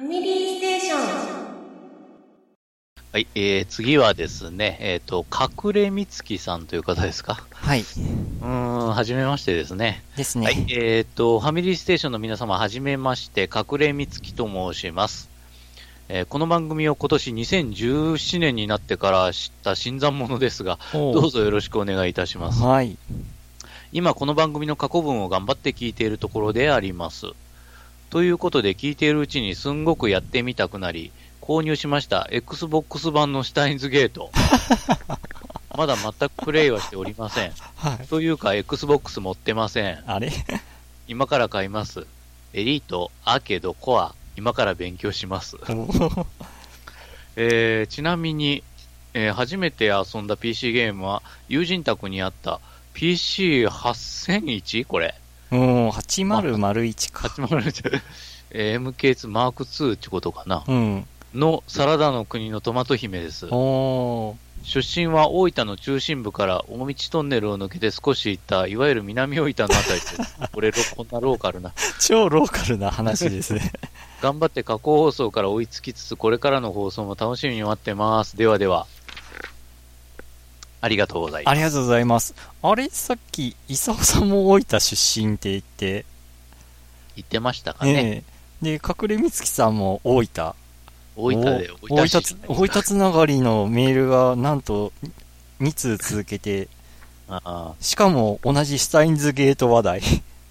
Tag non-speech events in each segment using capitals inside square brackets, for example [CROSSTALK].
ファミリーステーション。はい、えー、次はですね、えっ、と、隠れみつきさんという方ですか？はい。うーん、はじめましてですね。ですね。はい、えっ、と、ファミリーステーションの皆様、はじめまして、隠れみつきと申します。えーこの番組を今年2017年になってから知った新参者ですが、どうぞよろしくお願いいたします。はい。今この番組の過去文を頑張って聞いているところであります。ということで聞いているうちにすんごくやってみたくなり、購入しました Xbox 版のシュタインズゲート。[LAUGHS] まだ全くプレイはしておりません。はい。というか Xbox 持ってません。あれ？今から買います。エリート、アーケード、コア、今から勉強します。えーちなみに、えー初めて遊んだ PC ゲームは友人宅にあった PC8001? これ。うん、8001か。801えー MK2 マーク2ってことかなうん。のサラダの国のトマト姫です。おー。出身は大分の中心部から大道トンネルを抜けて少し行った、いわゆる南大分のあたりです。[LAUGHS] これ、こんなローカルな。超ローカルな話ですね。[LAUGHS] 頑張って過去放送から追いつきつつ、これからの放送も楽しみに待ってます。ではでは。ありがとうございます。ありがとうございます。あれ、さっき、伊佐尾さんも大分出身って言って、言ってましたかね。ねえで、隠れみつきさんも大分。大分で、お大分つ大分つながりのメールが、なんと、2通続けて、ああしかも同じスタインズゲート話題。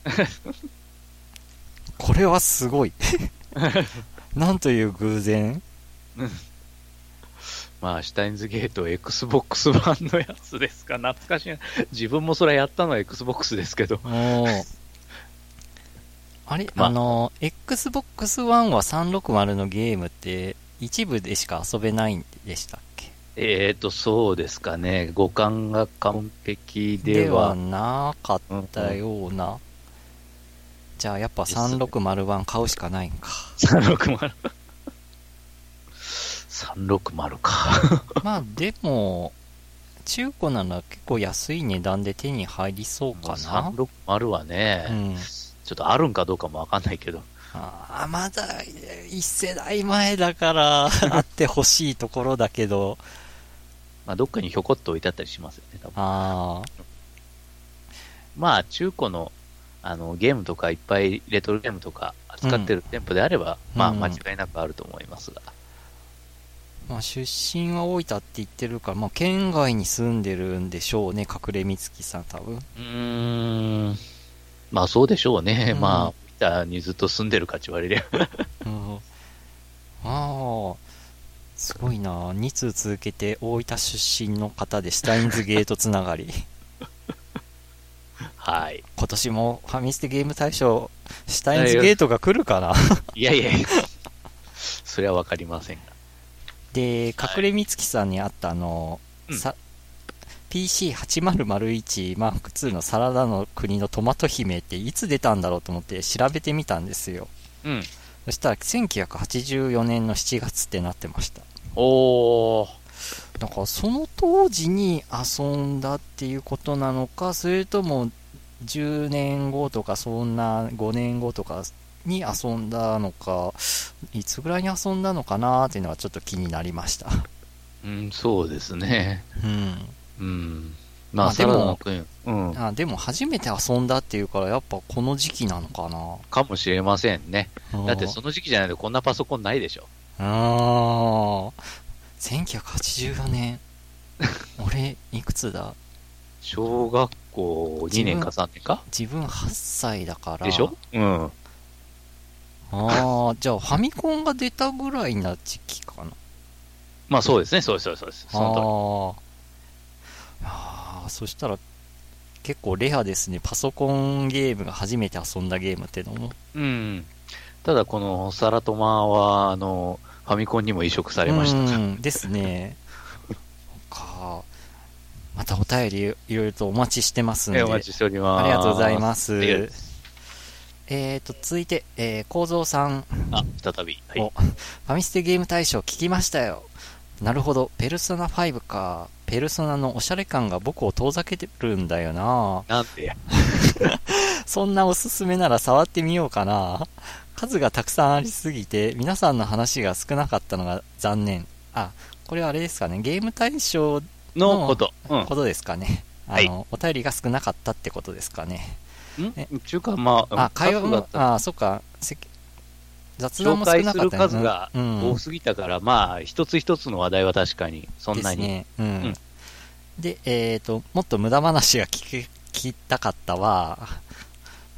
[LAUGHS] これはすごい。[LAUGHS] なんという偶然？まあ、シュタインズゲート Xbox 版のやつですか。懐かしいな。自分もそれやったのは Xbox ですけど。あれ、まああの、Xbox One は360のゲームって一部でしか遊べないんでしたっけ？えーと、そうですかね。五感が完璧でではは。なかったような。じゃあやっぱ3601買うしかないんか。360。360か。[LAUGHS] まあでも、中古なら結構安い値段で手に入りそうかな。360はね、うん。ちょっとあるんかどうかもわかんないけど。ああ、まだ一世代前だから [LAUGHS] あってほしいところだけど、まあ、どっかにひょこっと置いてあったりしますよね、多分。あまあ、中古の、あの、ゲームとかいっぱいレトロゲームとか扱ってる店舗であれば、まあ、うん間違いなくあると思いますが。あ、まあ出身は大分って言ってるから、まあ県外に住んでるんでしょうね、隠れみつきさん多分。うーん。まあ、そうでしょうね。うんまあ、大分にずっと住んでるかって言われりゃ。うん、ああ、すごいな。2通続けて大分出身の方でシュタインズゲートつながり。はい。今年もファミステゲーム大賞、シュタインズゲートが来るかな？いやいや。それはわかりませんが。で、はい隠れみつきさんにあったあの、うんさ PC8001 マーク2のサラダの国のトマト姫っていつ出たんだろうと思って調べてみたんですよ。うん。そしたら1984年の7月ってなってました。おー。だからその当時に遊んだっていうことなのか、それとも10年後とかそんな5年後とかに遊んだのか、いつぐらいに遊んだのかなっていうのはちょっと気になりました。うん、そうですね。うん。うん。まあ、まあでもうん。あでも初めて遊んだっていうからやっぱこの時期なのかなかもしれませんね。だってそのの時期じゃないとこんなパソコンないでしょ。ああ1984年 [LAUGHS] 俺いくつだ？小学校2年か3年か？自分8歳だからでしょ？うん。ああじゃあファミコンが出たぐらいな時期かなまあそうですね、そうです、そうですそうです。そのあーあーそしたら結構レアですねパソコンゲームが初めて遊んだゲームってのも。うん。ただこのサラトマは、あの、ファミコンにも移植されました。うんですね。か。またお便りいろいろとお待ちしてますんで。えお待ちしております。ありがとうございますえーと、続いて、えー、構造さん、あ、再び。はいお。ファミステゲーム大賞聞きましたよ。なるほど、ペルソナ5か。ペルソナのおしゃれ感が僕を遠ざけてるんだよななんでや。[LAUGHS] そんなおすすめなら触ってみようかな。数がたくさんありすぎて、皆さんの話が少なかったのが残念。あ、これはあれですかね。ゲーム対象のこと。うん。ことですかね。はいあの、お便りが少なかったってことですかね。ん？ちゅうか、まあ、あ、会話も、あ、そっか。せ雑談も少なかったよね数がうん多すぎたから、まあ、一つ一つの話題は確かに、そんなに。ですね。うん。うんで、えっ、と、もっと無駄話が聞き、聞きたかったは、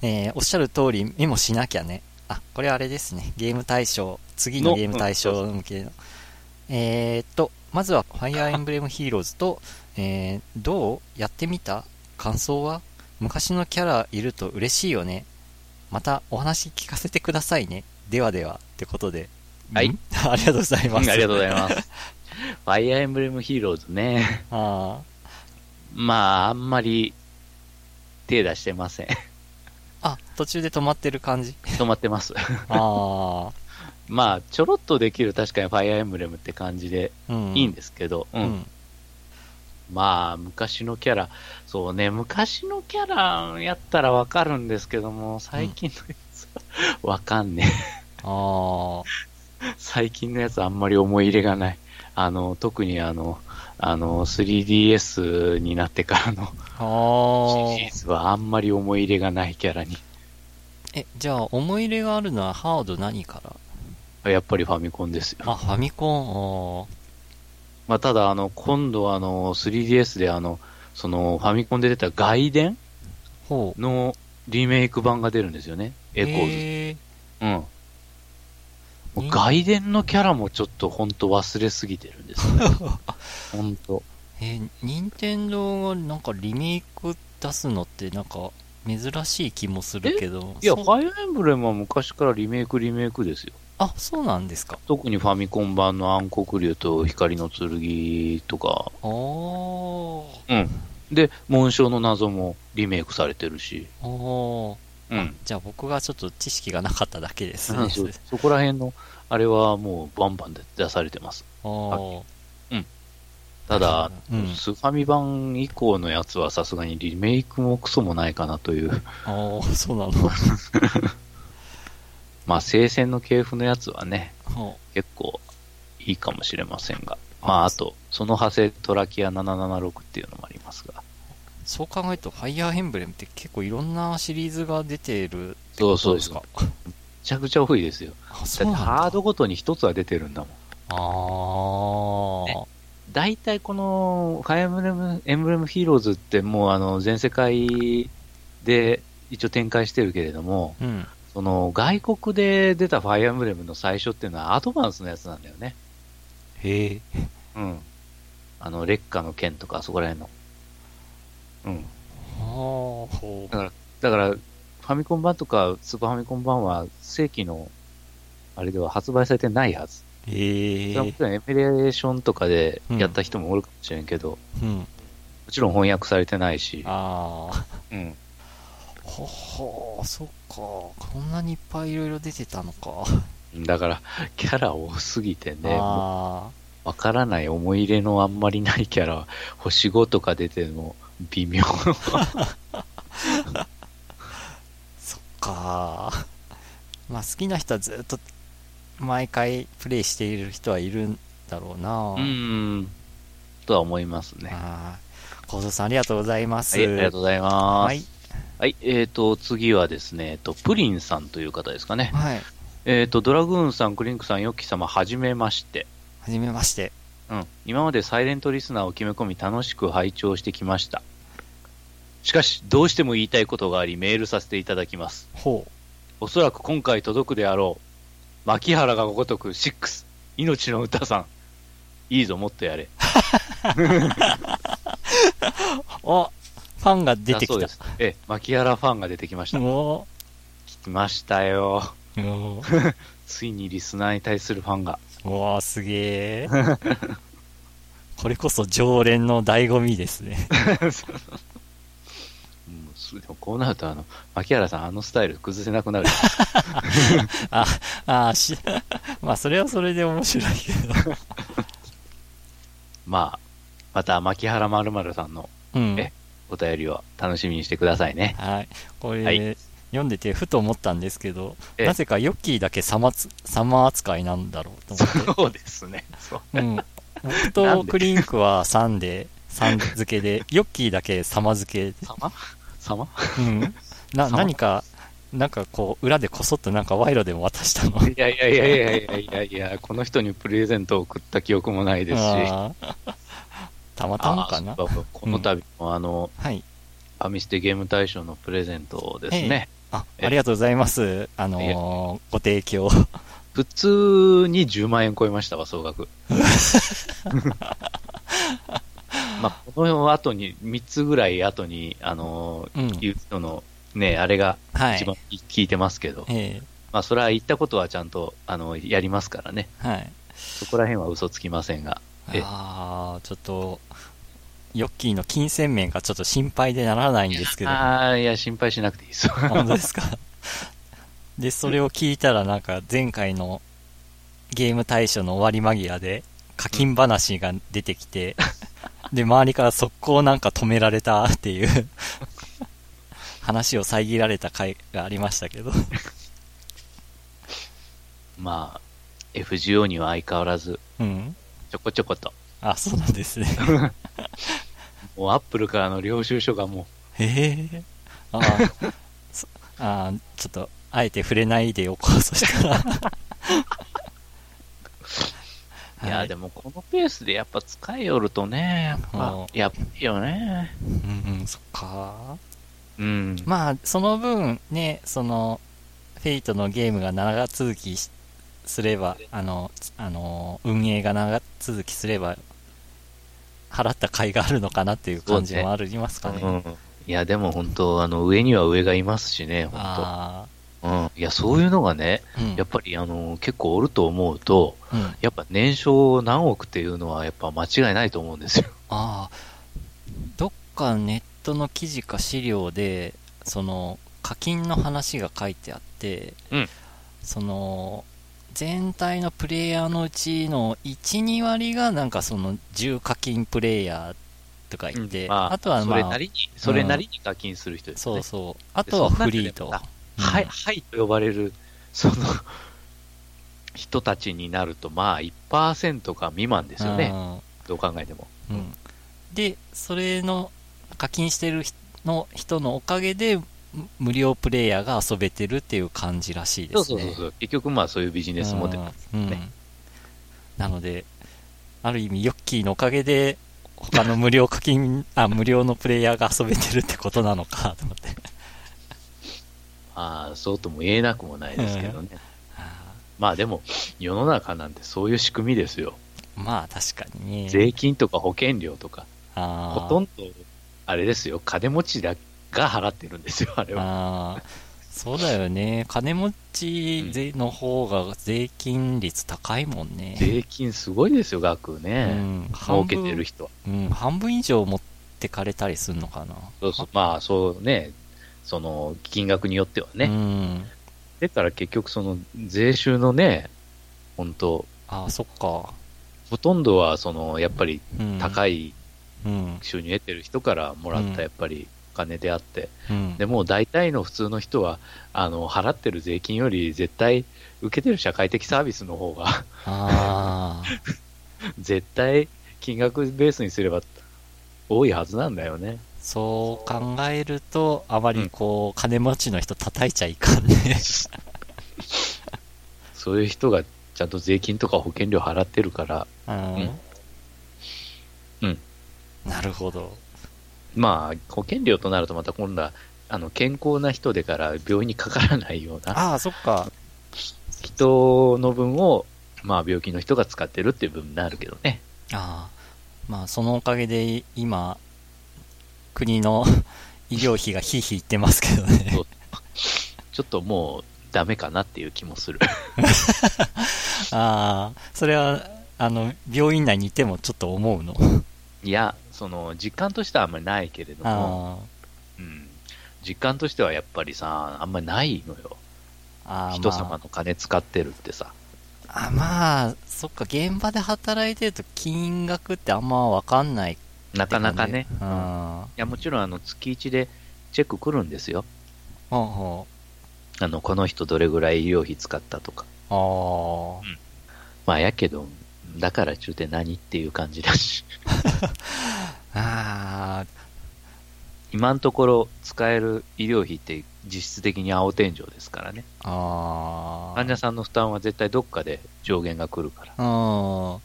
えーおっしゃる通りメモしなきゃね。あ、これあれですね。ゲーム対象、次ののゲーム対象向けの。えーっと、まずは、ファイアーエンブレムヒーローズと、えーどうやってみた？感想は？昔のキャラいると嬉しいよね。またお話聞かせてくださいね。ではでは、ってことで。はい [LAUGHS] ん？ありがとうございます。うんありがとうございます。ファイアーエンブレムヒーローズね。[LAUGHS] あまあ、あんまり手出してません。ーあ、途中で止まってる感じ？[LAUGHS] 止まってます。あまあ、ちょろっとできる確かにファイアーエンブレムって感じで。いいんですけど、う。うんん。まあ、昔のキャラ、そうね、昔のキャラやったらわかるんですけども、最近のやつはわかんねえ。あ最近のやつあんまり思い入れがない。あの、特にあの、あの、3DS になってからのあ。あシリーズはあんまり思い入れがないキャラに。え、じゃあ、思い入れがあるのはハード何から？やっぱりファミコンですよ。あ、ファミコン、まあ、ただ、あの、今度あの、3DS であの、その、ファミコンで出た外伝。のリメイク版が出るんですよね。エコーズ。えうん。外伝のキャラもちょっとほんと忘れすぎてるんですよね。[LAUGHS] ほんと。ー、えー、任天堂がなんかリメイク出すのってなんか珍しい気もするけど。いや、ファイアーエンブレムは昔からリメイクリメイクですよ。あ、そうなんですか。特にファミコン版の暗黒竜と光の剣とか、あー。うん。で、紋章の謎もリメイクされてるし、あー。うん。じゃあ僕がちょっと知識がなかっただけですね。うんそそこら辺の、あれはもうバンバンで出されてます。あー。ただ、うんスファミ版以降のやつはさすがにリメイクもクソもないかなという。あー、そうなの。[LAUGHS] まあ、聖戦の系譜のやつはね、ほ結構いいかもしれませんが。まあ、あと、その派生トラキア776っていうのもありますが。そう考えると、ファイアーエンブレムって結構いろんなシリーズが出てるってそうそうそう。ことですかめちゃくちゃ多いですよ。あ、だって。ハードごとに一つは出てるんだもん。ああ、大体この、ファイアーエンブレム、エンブレムヒーローズってもうあの、全世界で一応展開してるけれども、うん。その、外国で出たファイアンブレムの最初っていうのはアドバンスのやつなんだよね。へえ。うん。あの、劣化の剣とか、そこら辺の。うん。ああ、ほだから、だから、ファミコン版とかスーパーファミコン版は正規の、あれでは発売されてないはず。う。へえそれはエミュレーションとかでやった人もおるかもしれんけど、うん。もちろん翻訳されてないし、ああ。うん。ほほそっか。こんなにいっぱいいろいろ出てたのか。[LAUGHS] だから、キャラ多すぎてね、あわからない思い入れのあんまりないキャラ、星5とか出ても微妙。あ、[LAUGHS] そっか。まあ好きな人はずっと毎回プレイしている人はいるんだろうな。うん。とは思いますね。ああ。小僧さんありがとうございます。はい、ありがとうございます。はい。はい、えっ、と、次はですね、えっと、プリンさんという方ですかね。はい。えっ、と、ドラグーンさん、クリンクさん、ヨッキー様、はじめまして。はじめまして。うん。今までサイレントリスナーを決め込み楽しく拝聴してきました。しかし、どうしても言いたいことがあり、メールさせていただきます。ほおそらく今回届くであろう。牧原がごとく6、命の歌さん。いいぞ、もっとやれ。[LAUGHS] [LAUGHS] う。おファンが出てきただそうで。す。ええ、牧原ファンが出てきました。お来ましたよ。お [LAUGHS] ついにリスナーに対するファンが。おーすげえ。[LAUGHS] これこそ常連の醍醐味ですね。でもこうなると、あの、牧原さん、あのスタイル崩せなくなる。[LAUGHS] あ、あし、まあそれはそれで面白いけど。まあ、また、牧原まるさんのうん。えお便りを楽しみにしてくださいね。はい。これ、はい読んでてふと思ったんですけど、ええなぜかヨッキーだけサマつサマー扱いなんだろうと思って。そうですね。そう。うん。僕とで？クリンクは3で、3付けで、[LAUGHS] ヨッキーだけサマ付け。様？様？うん。な、様？何か、なんかこう、裏でこそっとなんか賄賂でも渡したの？いやいやいやいやいやいやいや、この人にプレゼントを送った記憶もないですし。たまたまかなこの度もあの、はい。ファミステゲーム大賞のプレゼントですね。あ、えありがとうございます。あのーご提供。普通に10万円超えましたわ、総額。[LAUGHS] まあ、この後に、3つぐらい後に、あのー、うん言う人の、ね、あれがはい一番聞いてますけど、えまあ、それは言ったことはちゃんと、あの、やりますからね。えはい。そこら辺は嘘つきませんが。えああ、ちょっと、ヨッキーの金銭面がちょっと心配でならないんですけど。ああ、いや、心配しなくていいです。本当ですか？[LAUGHS] で、それを聞いたらなんか前回のゲーム大賞の終わり間際で課金話が出てきて、で、周りから速攻なんか止められたっていう [LAUGHS] 話を遮られた回がありましたけど。[LAUGHS] まあ、FGO には相変わらず、うん。ちょこちょこと。あ、そうなんですね。[LAUGHS] もうアップルからの領収書がもへえ。ああー、ちょっと、あえて触れないでおこう、そしたら。う、[LAUGHS] いや、でもこのペースでやっぱ使いよるとね、やっぱうん、やっぱりよね。うんうん、そっか。うん。まあ、その分ね、その、フェイトのゲームが長続きしすれば、あの、あの、運営が長続きすれば、払った甲斐があるのかなっていう感じもありますかね。うん。いや、でも本当、あの、上には上がいますしね、本あ当。うん。いや、そういうのがね、あ、うん。やっぱり、あの、結構おると思うと、うん、やっぱ年商何億っていうのは、やっぱ間違いないと思うんですよ。ああ、どっかネットの記事か資料で、その、課金の話が書いてあって、うんその、全体のプレイヤーのうちの1、2割がなんかその重課金プレイヤーとか言って、まあ、あとはまあ、それなりに、それなりに課金する人ですよね。そうそう。あとはフリーと。うんはい、はいと呼ばれる、その、人たちになると、まあ、1%か未満ですよね。どう考えても。うん。うんで、それの課金してる人の人のおかげで、む無料プレイヤーが遊べてるっていう感じらしいですね。そうそうそう。結局、まあ、そういうビジネスモデル。うんねなので、ある意味、ヨッキーのおかげで、他の無料課金、[LAUGHS] あ、無料のプレイヤーが遊べてるってことなのかと思って。ああ、そうとも言えなくもないですけどね。あまあ、でも、世の中なんてそういう仕組みですよ。ーまあ、確かにね。税金とか保険料とか、ほとんど、あれですよ、金持ちだが払ってるんですよ、あれは。そうだよね。金持ち税の方が税金率高いもんね。税金すごいですよ、額うね。ん、儲半けてる分、人は。うん、半分以上持ってかれたりすんのかな。そうそう、まあ、そうね、その、金額によってはね。うん。だから結局その税収のね、本当ああ、そっか。ほとんどはその、やっぱりうん。高いうん。収入得てる人からもらっうんたやっぱりお金であって、うん。でもう大体の普通の人は、あの、払ってる税金より絶対受けてる社会的サービスの方が、ああ。[LAUGHS] 絶対金額ベースにすれば多いはずなんだよね。そう考えると、あまりこう、金持ちの人叩いちゃいかんね。[LAUGHS] そういう人がちゃんと税金とか保険料払ってるから、うん。うん。なるほど。まあ、保険料となるとまた今度は、あの、健康な人でから病院にかからないようなああ、そっか。人の分を、まあ、病気の人が使ってるっていう部分になるけどね。ああ。まあ、そのおかげで、今、国の [LAUGHS] 医療費がひいひい言ってますけどね。ちょっともう、ダメかなっていう気もする。[LAUGHS] ああ、それは、あの、病院内にいてもちょっと思うの？いや、その、実感としてはあんまりないけれども、あうん。実感としてはやっぱりさ、あんまりないのよ。あ。人様まの金使ってるってさ。あ。あまあ、そっか、現場で働いてると金額ってあんまわかんないなかなかね。ううんいん。や、もちろん、あの、月1でチェック来るんですよ。ほうほあの、この人どれぐらい医療費使ったとか。ああ。まあ、やけど、だから中て何っていう感じだし。[LAUGHS] ああ、今のところ使える医療費って実質的に青天井ですからね。ああ。患者さんの負担は絶対どっかで上限が来るから。うん。うん。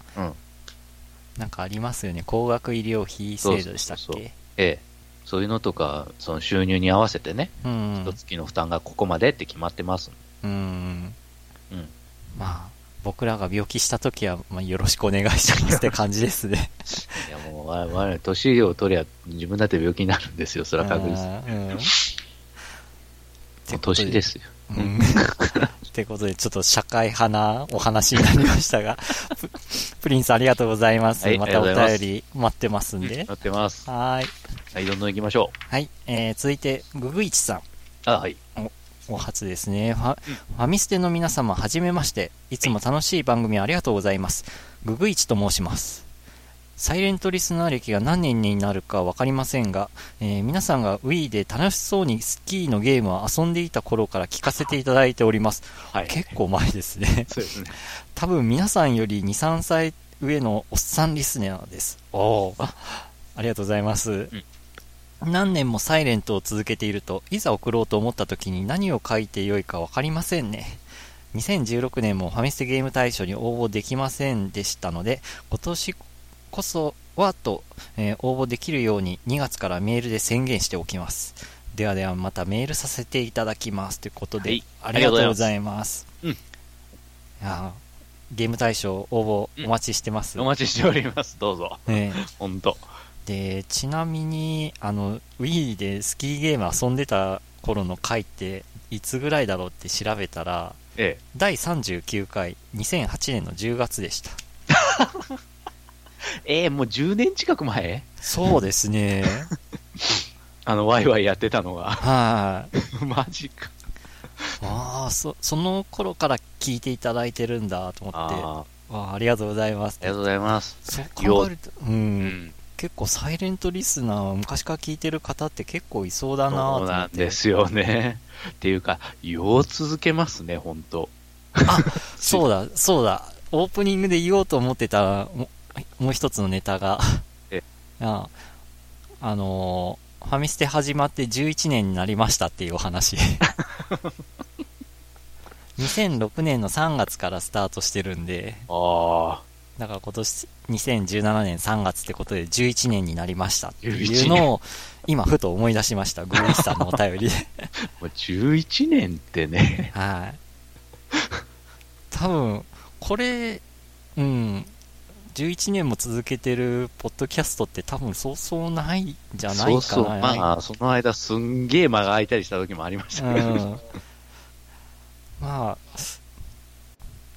なんかありますよね。高額医療費制度でしたっそうそうええ。そういうのとか、その収入に合わせてね、うん。一月の負担がここまでって決まってます。うん。うん。まあ、僕らが病気したときは、まあ、よろしくお願いしますって感じですね。[LAUGHS] いやもう、我々、年を取りゃ自分だって病気になるんですよ、それは確実に。うん。年ですよ。うん。ってことで、ちょっと社会派なお話になりましたが、[LAUGHS] ププリンスありがとうございます。はいまたお便り待ってますんで。なってます。はーい。はい、どんどん行きましょはい。えー、続いて、ググイチさん。う。あ、はい。お初ですね。ファ,、ファミステの皆様、はじめまして。いつも楽しい番組ありがとうございます。ググイチと申します。サイレントリスナー歴が何年になるかわかりませんが、えー皆さんが Wii で楽しそうにスキーのゲームを遊んでいた頃から聞かせていただいております。はい。結構前ですね。そうですね。[LAUGHS] 多分皆さんより2、3歳上のおっさんリスナーです。おあありがとうございます。何年もサイレントを続けていると、いざ送ろうと思った時に何を書いてよいか分かりませんね。2016年もファミステゲーム大賞に応募できませんでしたので、今年こそはと、えー応募できるように2月からメールで宣言しておきます。ではではまたメールさせていただきますということで、はいありがとうございます。うんいやーゲーム大賞応募お待ちしてます。お待ちしております。どうぞ。ねほんと。[LAUGHS] で、ちなみに、あの、Wii でスキーゲーム遊んでた頃の回って、いつぐらいだろうって調べたら、ええ。第39回、2008年の10月でした。[LAUGHS] ええ、もう10年近く前？そうですね。[LAUGHS] あの、ワイワイやってたのが。はい。[LAUGHS] マジか。ああ、そ、その頃から聞いていただいてるんだと思って、ああ、りがとうございますあ。りがとうございます。そう考えると、う、うんん。結構サイレントリスナー、昔から聞いてる方って結構いそうだな。そうなんですよね。[LAUGHS] っていうか、よう続けますね、ほんと。そうだ、そうだ。オープニングで言おうと思ってた、ももう一つのネタがえ、ああのーファミステ始まって11年になりましたっていうお話。[LAUGHS] 2006年の3月からスタートしてるんで、ああ。だから今年2017年3月ってことで11年になりましたっていう11のを今ふと思い出しました。グリーさんのお便りで。もう11年ってね。はい。多分、これ、うん、11年も続けてるポッドキャストって多分そうそうないんじゃないかな。そうそう。まあ、その間すんげえ間が空いたりした時もありましたけど。うん。まあ、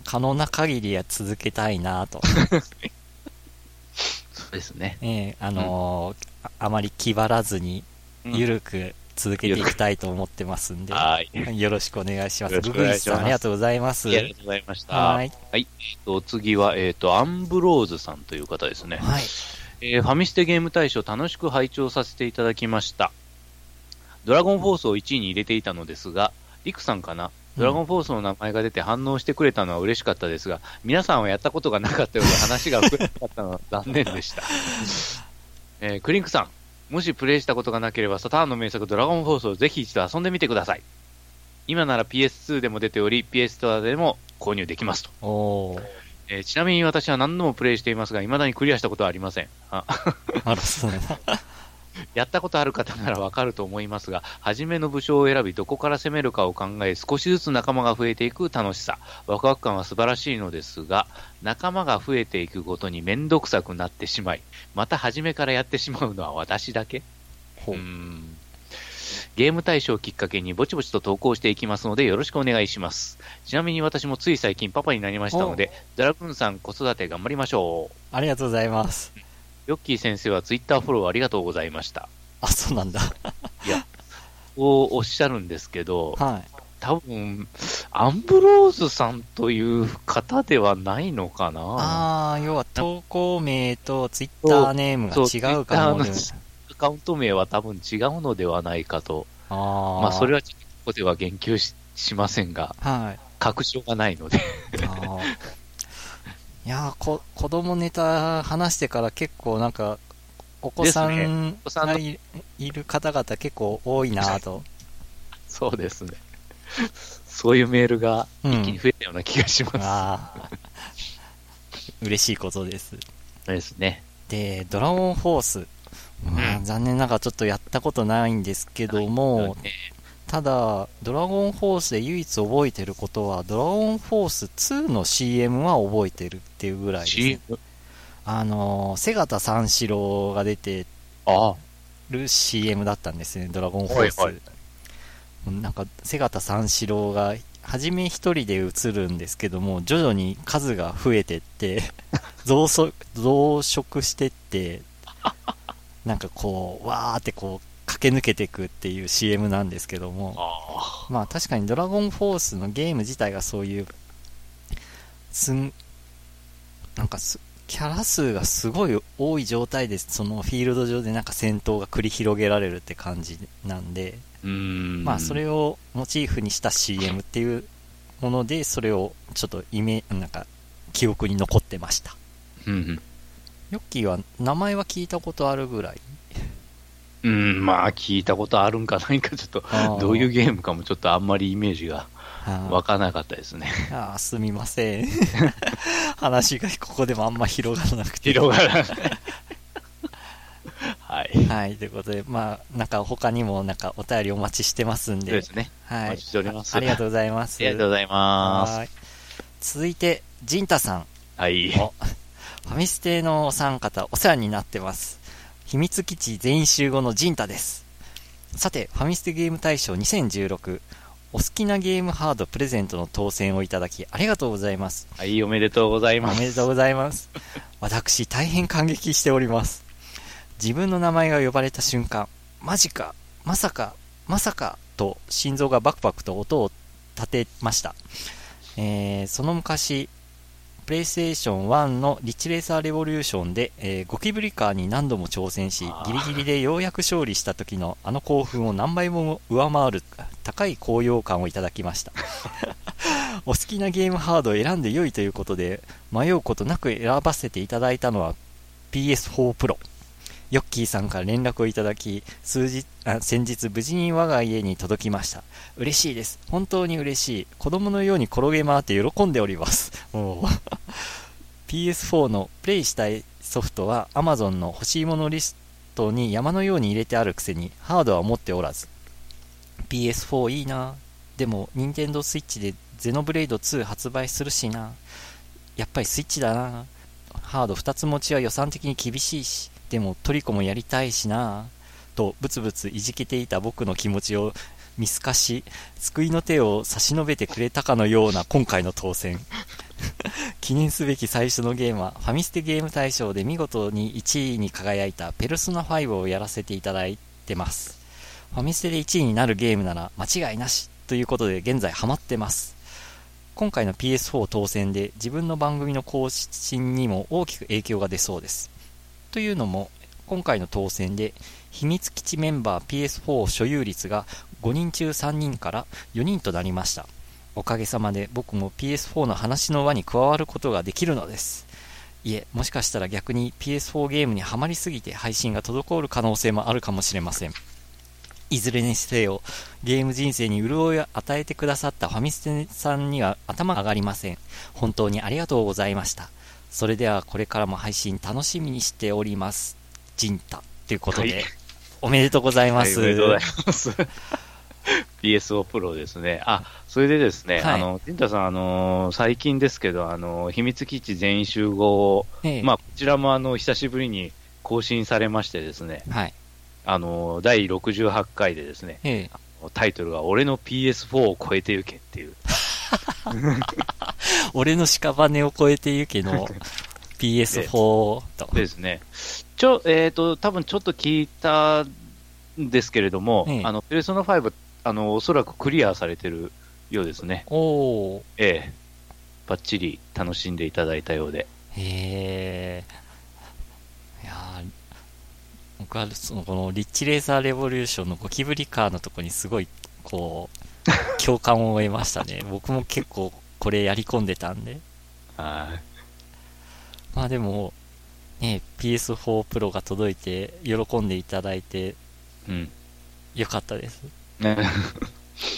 可能な限りは続けたいなと。そうですね。ええあのーああまり気張らずに、うんゆるく続けていきたいと思ってますんで、はい。よろしくお願いします。よろしググイスさん、くお願いしますありがとうございます。ありがとうございました。ははい。い。えっと、次は、えっと、アンブローズさんという方ですね。はい。えーファミステゲーム大賞楽しく拝聴させていただきました。ドラゴンフォースを1位に入れていたのですが、リクさんかな？ドラゴンフォースの名前が出て反応してくれたのは嬉しかったですが、皆さんはやったことがなかったようで話が膨らなかったのは残念でした。[LAUGHS] えークリンクさん、もしプレイしたことがなければ、サターンの名作ドラゴンフォースをぜひ一度遊んでみてください。今なら PS2 でも出ており、PS ストアでも購入できますと。えーちなみに私は何度もプレイしていますが、未だにクリアしたことはありません。ああら、そうだ。[LAUGHS] やったことある方ならわかると思いますが、初めの武将を選び、どこから攻めるかを考え、少しずつ仲間が増えていく楽しさ、ワクワク感は素晴らしいのですが、仲間が増えていくごとにめんどくさくなってしまい、また初めからやってしまうのは私だけ？ほうんゲーム大賞をきっかけにぼちぼちと投稿していきますのでよろしくお願いします。ちなみに私もつい最近パパになりましたので、ドラグーンさん子育て頑張りましょう。ありがとうございます。ヨッキー先生はツイッターフォローありがとうございました。あ、そうなんだ。こうおっしゃるんですけど、はい。多分、アンブローズさんという方ではないのかなああ、要は投稿名とツイッターネームが違うかもね。アカウント名は多分違うのではないかと。ああ。まあ、それはちょっとここでは言及ししませんが、はい。確証がないので。いやーこ、子供ネタ話してから結構なんか、お子さんがいいる方々結構多いなぁと。[LAUGHS] そうですね。そういうメールがうん一気に増えたような気がします。ああ。嬉しいことです。ですね。で、ドラゴンフォース。まあうん残念ながらちょっとやったことないんですけども、ねただ、ドラゴンフォースで唯一覚えてることは、ドラゴンフォース2の CM は覚えてるっていうぐらいです、ね。あのー、瀬形三四郎が出てある CM だったんですね、ドラゴンフォース。はいはなんか、瀬形三四郎が、初め一人で映るんですけども、徐々に数が増えてって、[LAUGHS] 増殖増殖してって、なんかこう、わーってこう、駆け抜けていくっていう CM なんですけども、あまあ確かにドラゴンフォースのゲーム自体がそういう、すん、なんかす、キャラ数がすごい多い状態で、そのフィールド上でなんか戦闘が繰り広げられるって感じなんで、ん。まあそれをモチーフにした CM っていうもので、それをちょっとイメなんか記憶に残ってました。うんうん。ヨッキーは名前は聞いたことあるぐらい？うん、まあ聞いたことあるんかないんかちょっと、どういうゲームかもちょっとあんまりイメージがあーわからなかったですね。あーすみません。話がここでもあんま広がらなくて。広がらない。[LAUGHS] はい。はい、ということで、まあ、なんか他にもなんかお便りお待ちしてますんで、そうですね。はいお待ち。しております。ありがとうございます。ありがとうございます。はい続いて、ジンタさん。はい。おファミステのお三方、お世話になってます。秘密基地全員集合のジンタです。さて、ファミステゲーム大賞2016、お好きなゲームハードプレゼントの当選をいただき、ありがとうございます。はい、おめでとうございおます。めでとうございます。私、大変感激しております。自分の名前が呼ばれた瞬間、マジか、まさか、まさか、と心臓がバクバクと音を立てました。えーその昔、プレイステーション1のリッチレーサーレボリューションで、えーゴキブリカーに何度も挑戦しギリギリでようやく勝利した時のあの興奮を何倍も上回る高い高揚感をいただきました。[LAUGHS] お好きなゲームハードを選んで良いということで、迷うことなく選ばせていただいたのは PS4 Pro。ヨッキーさんから連絡をいただき、数日、あ先日無事に我が家に届きました。嬉しいです。本当に嬉しい。子供のように転げ回って喜んでおります。もう [LAUGHS] PS4 のプレイしたいソフトは Amazon の欲しいものリストに山のように入れてあるくせにハードは持っておらず。PS4 いいな。でも、任天堂 switch でゼノブレイド2発売するしな。やっぱりスイッチだな。ハード2つ持ちは予算的に厳しいし、でもトリコもやりたいしな。と、ブツブツいじけていた僕の気持ちを見透かし、救いの手を差し伸べてくれたかのような今回の当選。[LAUGHS] 記念すべき最初のゲームは、ファミステゲーム大賞で見事に1位に輝いたペルソナ5をやらせていただいてます。ファミステで1位になるゲームなら間違いなしということで現在ハマってます。今回の PS4 当選で自分の番組の更新にも大きく影響が出そうです。というのも、今回の当選で秘密基地メンバー PS4 所有率が5人中3人から4人となりました。おかげさまで僕も PS4 の話の輪に加わることができるのです。いえ、もしかしたら逆に PS4 ゲームにはまりすぎて配信が滞る可能性もあるかもしれません。いずれにせよ、ゲーム人生に潤いを与えてくださったファミステさんには頭が上がりません。本当にありがとうございました。それではこれからも配信楽しみにしております。ジンタ。ということで、はいおめでとうございます。はい、おめでとうございます。[LAUGHS] PSO プロですね。あ、それでですね、はいあの、テンタさん、あの、最近ですけど、あの、秘密基地全員集合を、ええまあ、こちらもあの、久しぶりに更新されましてですね、はい。あの、第68回でですね、ええタイトルが、俺の PS4 を超えてゆけっていう、俺の屍を超えてゆけの PS4 と。ですね。ちょ、えっ、と、多分ちょっと聞いたんですけれども、ええあの、ペルソナ5、あの、おそらくクリアされてるようですね。おー。ええ。バッチリ楽しんでいただいたようで。へえ。いやー僕はそのこのリッチレーサーレボリューションのゴキブリカーのとこにすごいこう共感を得ましたね。僕も結構これやり込んでたんで。はい。まあでも、ね、PS4 Pro が届いて、喜んでいただいて、うん。よかったです。ね。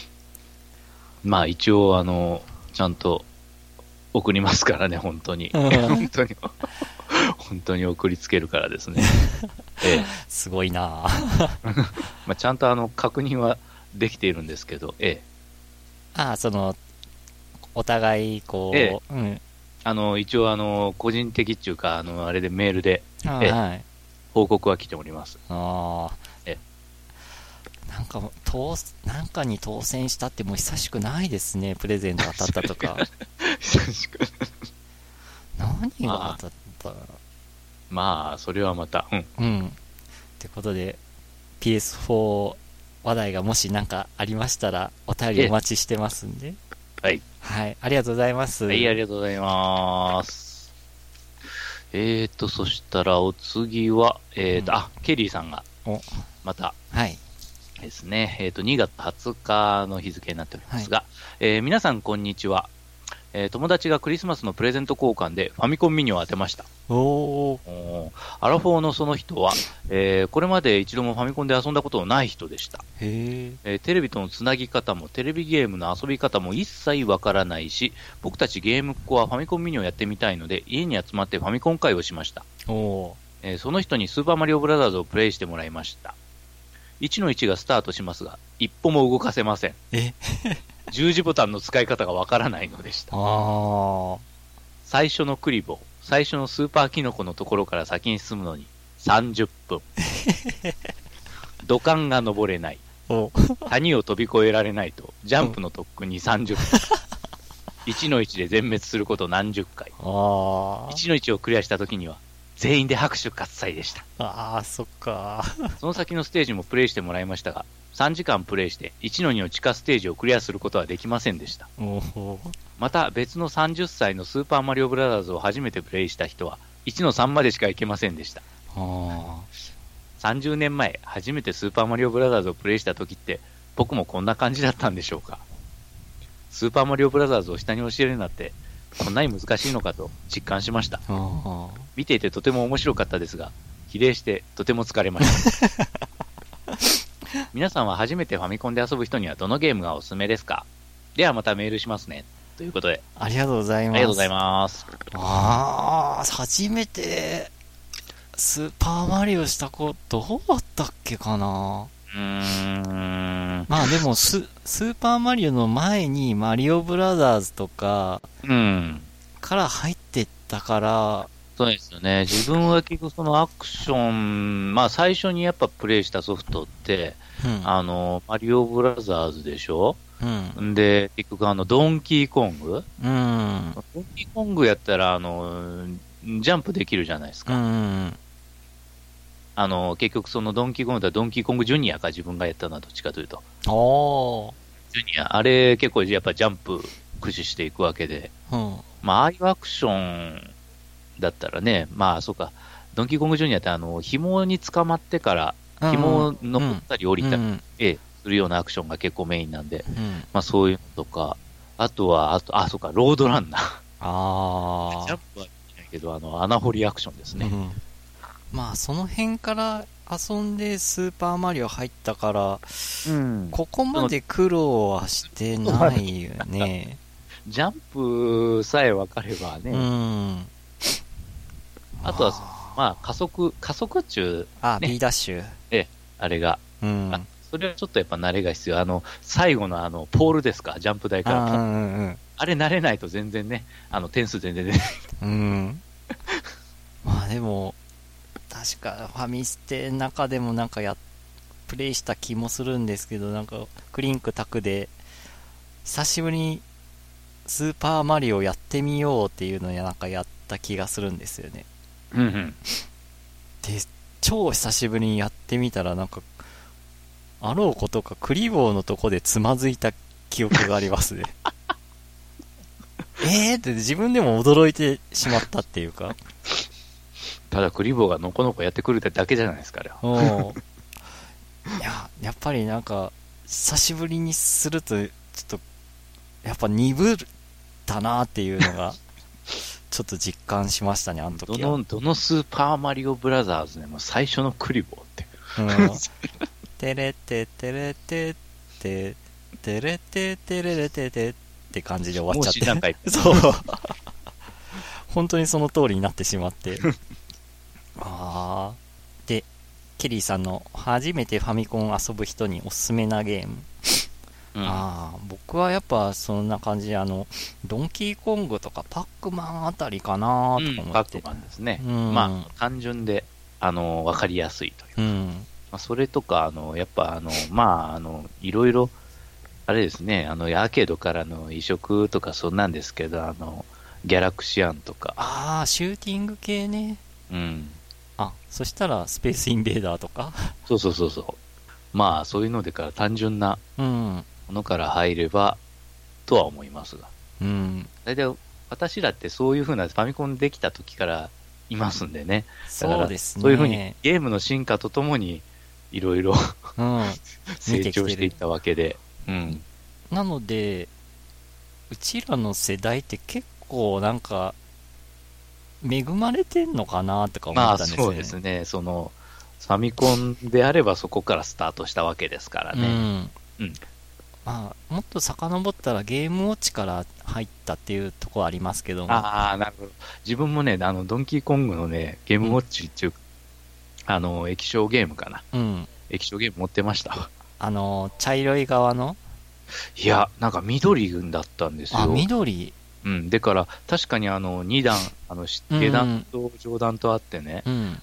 [LAUGHS] まあ一応、あの、ちゃんと送りますからね、本当に。うん本当に。本当に送りつけるからですね。[LAUGHS] ええ。すごいなぁ [LAUGHS] まあ、ちゃんとあの、確認はできているんですけど、ええ。ああ、その、お互い、こう、ええうん。あの、一応あの、個人的っていうか、あの、あれでメールでええあはい。報告は来ております。ああ。えなんか、当、なんかに当選したってもう久しくないですね。プレゼント当たったとか。[LAUGHS] 久しく。何が当たったまあ、それはまた、うん。うん。ってことで、PS4 話題がもし何かありましたら、お便りお待ちしてますんで。はい。はい。ありがとうございます。はい、ありがとうございます。えーと、そしたらお次は、えーと、うんあ、ケリーさんがお、またはい。ですね、えーと、2月20日の日付になっておりますが、えー皆さんこんにちは。えー友達がクリスマスのプレゼント交換でファミコンミニを当てました。おー。おーアラフォーのその人は、えーこれまで一度もファミコンで遊んだことのない人でした。へえ。えーテレビとのつなぎ方もテレビゲームの遊び方も一切わからないし、僕たちゲームっ子はファミコンミニをやってみたいので、家に集まってファミコン会をしました。おー。えーその人にスーパーマリオブラザーズをプレイしてもらいました。1の1がスタートしますが、一歩も動かせません。え？十字ボタンの使い方がわからないのでした。最初のクリボー、最初のスーパーキノコのところから先に進むのに30分。[LAUGHS] 土管が登れない。お谷を飛び越えられないと、ジャンプの特訓に30分。1の1で全滅すること何十回。あー。1の1をクリアした時には、全員で拍手喝采でした。あー、そっか。その先のステージもプレイしてもらいましたが、3時間プレイして1の2の地下ステージをクリアすることはできませんでした。また別の30歳のスーパーマリオブラザーズを初めてプレイした人は、1の3までしか行けませんでした。あ30年前、初めてスーパーマリオブラザーズをプレイした時って、僕もこんな感じだったんでしょうか。スーパーマリオブラザーズを下に教えるなんて、こんなに難しいのかと実感しました。見ていてとても面白かったですが、比例してとても疲れました。[LAUGHS] [LAUGHS] 皆さんは初めてファミコンで遊ぶ人にはどのゲームがおすすめですか？ではまたメールしますね。ということで、ー。ありがとうございます。ありがとうございます。あー、初めて、スーパーマリオした子、どうだったっけかな？うーん。まあでもス、スーパーマリオの前にマリオブラザーズとかうん。から入ってったから、そうですよね。自分は結局そのアクション、まあ最初にやっぱプレイしたソフトって、うん。あの、マリオブラザーズでしょ？うん。んで、結局あの、ドンキーコング？うん。ドンキーコングやったら、あの、ジャンプできるじゃないですうか。ん。あの、結局そのドンキーコングだドンキーコングジュニアか自分がやったのはどっちかというと。ジュニア、あれ結構やっぱジャンプ駆使していくわけで、うん。まあ、ああいうアクションだったらね、まあ、そうか、ドンキーコングジュニアってあの、紐に捕まってから、紐を登ったり降りたり、するようなアクションが結構メインなんで、うん。まあそういうのとか、あとは、あと、あ、そうか、ロードランナー。あジャンプはできないけど、あの、穴掘りアクションですー。ね。うんまあその辺から遊んでスーパーマリオ入ったから、うんここまで苦労はしてないよね。ジャンプさえ分かればね、うん。あとは、まあ加速、加速中、あ、ね B ダッシュ。あれが、うん。あそれはちょっとやっぱ慣れが必要。あの、最後のあの、ポールですか、ジャンプ台から。あうんうんあれ慣れないと全然ね、あの、点数全然出ない。うん。うん。まあでも、確かファミステの中でもなんかや、プレイした気もするんですけど、なんかクリンクタクで、久しぶりにスーパーマリオやってみようっていうのをなんかやった気がするんですよね。うんうん。で、超久しぶりにやってみたらなんか、あろうことかクリボーのとこでつまずいた記憶がありますね。[LAUGHS] えーって自分でも驚いてしまったっていうか。ただクリボーがのこのこやってくるだけじゃないですか、あれは。うん。いや、やっぱりなんか、久しぶりにすると、ちょっと、やっぱ鈍ったなっていうのが、ちょっと実感しましたね、あのど時は。の、どのスーパーマリオブラザーズでも最初のクリボーって。うん。てれててれてて、てれててれれててって感じで終わっちゃって。もう段階そう。本当にその通りになってしまって。ああ。で、ケリーさんの初めてファミコン遊ぶ人におすすめなゲーム。うんああ、僕はやっぱそんな感じで、あの、ドンキーコングとかパックマンあたりかなとか思って。パックマンですね。うんまあ、単純で、あの、わかりやすいという。うん。まあ、それとか、あの、やっぱ、あの、まあ、あの、いろいろ、あれですね、あの、アーケードからの移植とかそんなんですけど、あの、ギャラクシアンとか、ああ、シューティング系ね。うん。あ、そしたらスペースインベーダーとか。そうそうそうそう。まあ、そういうのでから単純なうん。ものから入れば、とは思いますが。うん。大体、私らってそういう風なファミコンできた時からいますんでね。だからそうですね。そういう風にゲームの進化とともに、いろいろうん。[LAUGHS] 成長していったわけで。うん。なので、うちらの世代って結構なんか、恵まれてんのかなとか思まあ、ったんですよね。そうですね。その、ファミコンであればそこからスタートしたわけですからね。うん。うんまあ、もっと遡ったらゲームウォッチから入ったっていうところありますけども。ああ、なるほど。自分もね、あの、ドンキーコングのね、ゲームウォッチっていう、あの、液晶ゲームかな。うん。液晶ゲーム持ってましたわ。あの、茶色い側の？いや、なんか緑だったんですよ。あ、緑？うん。でから、確かにあの、2段、あの、下段と上段とあってね、うん。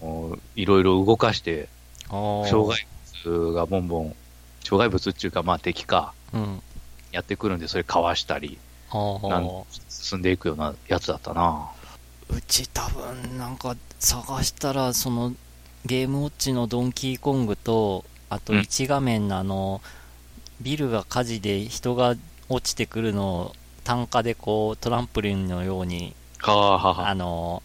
おいろいろ動かして、障障害物がボンボン、障害物っていうか、まあ敵か、うん。やってくるんで、それかわしたり、進んでいくようなやつだったな。うち多分なんか探したらそのゲームウォッチのドンキーコングとあとうん1画面のあの、ビルが火事で人が落ちてくるのを単価でこうトランプリンのようにあの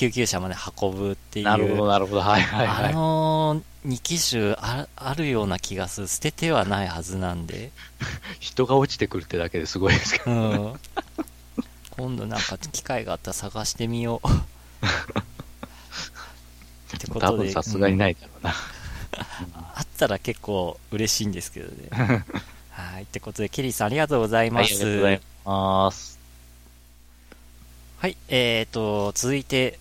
救急車まで運ぶっていうなるほど、なるほど。はいはいはあい。の2機種ああるような気がする捨ててはないはずなんで [LAUGHS] 人が落ちてくるってだけですごいですけど。うん今度なんか機会があったら探してみよう [LAUGHS] ってことで多分さすがにないだろうな。あったら結構嬉しいんですけどね。[LAUGHS] はい。ってことで、ケリーさんありがとうございはい、あます。りがとうございます。はい。えーと、続いて、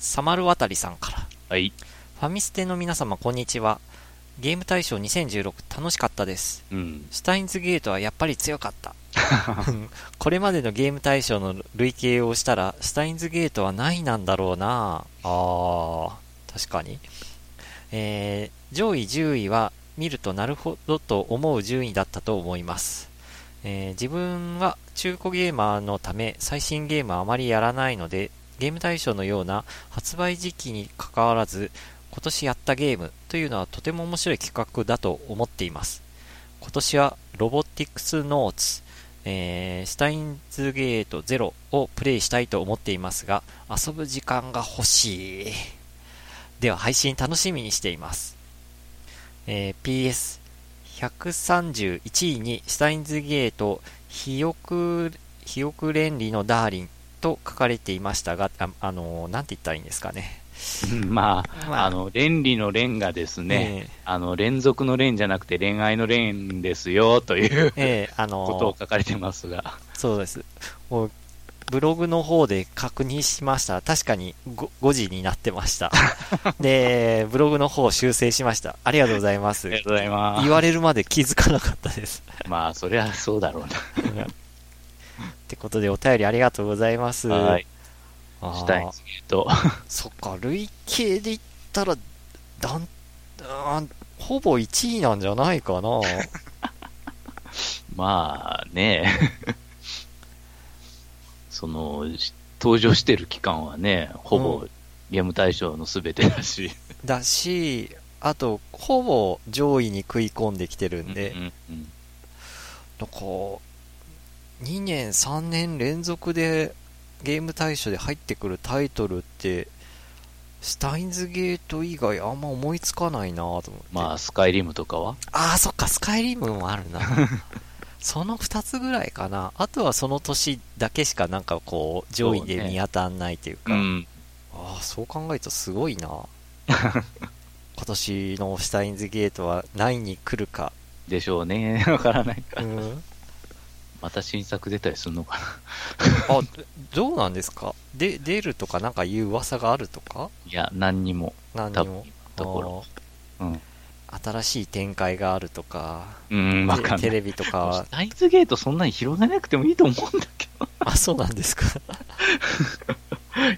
サマルワタリさんから。はい。ファミステの皆様、こんにちは。ゲーム大賞2016楽しかったです。うん。シュタインズゲートはやっぱり強かった。[LAUGHS] これまでのゲーム大賞の累計をしたら、シュタインズゲートは何位なんだろうなあー、確かに。えー上位10位は見るとなるほどと思う順位だったと思います。えー自分は中古ゲーマーのため最新ゲームはあまりやらないので、ゲーム大賞のような発売時期に関わらず、今年やったゲームというのはとても面白い企画だと思っています。今年はロボティクスノーツ、えー、スタインズゲートゼロをプレイしたいと思っていますが、遊ぶ時間が欲しい。では配信楽しみにしています。えー PS131 位にスタインズゲート、ひよく、ひよく連理のダーリンと書かれていましたが、あ、あのーなんて言ったらいいんですかね。まあ、まああの、連理の連がですね、えあの、連続の連じゃなくて恋愛の連ですよ、というーえーあのーことを書かれてますが。そうです。もうブログの方で確認しました。確かに 5, 5時になってました。[LAUGHS] で、ブログの方修正しました。ありがとうございます。ありがとうございま言われるまで気づかなかったです。す。まあ、そりゃそうだろう [LAUGHS] ってことでお便りありがとうございます。な。はい。シュタインズゲート。[LAUGHS] そっか、累計で言ったら、だん、あーほぼ1位なんじゃないかな。[LAUGHS] まあね、[LAUGHS] その、し登場してる期間はね、ほうぼゲーム大賞のすべてだし。だし、あと、ほぼ上位に食い込んできてるんで、うんうんうんなんか、2年、3年連続でゲーム大賞で入ってくるタイトルって、シュタインズゲート以外あんま思いつかないなと思って。まあ、スカイリムとかは？ああ、そっか、スカイリムもあるな。その2つぐらいかな。あとはその年だけしかなんかこう、上位で見当たんないというか。うん。ああ、そう考えるとすごいな。[LAUGHS] 今年のシュタインズゲートは何に来るか。でしょうね。[LAUGHS] わからないかう。ん。また新作出たりするのかあ、どうなんですか？で、出るとかなんかいう噂があるとか？な。いや、何にも。多何にも？分。ところ。うん。新しい展開があるとか？うん、わかんない。テレビとかはシュ。タインズゲートそんなに広げなくてもいいと思うんだけど。あ、そうなんですか？[LAUGHS]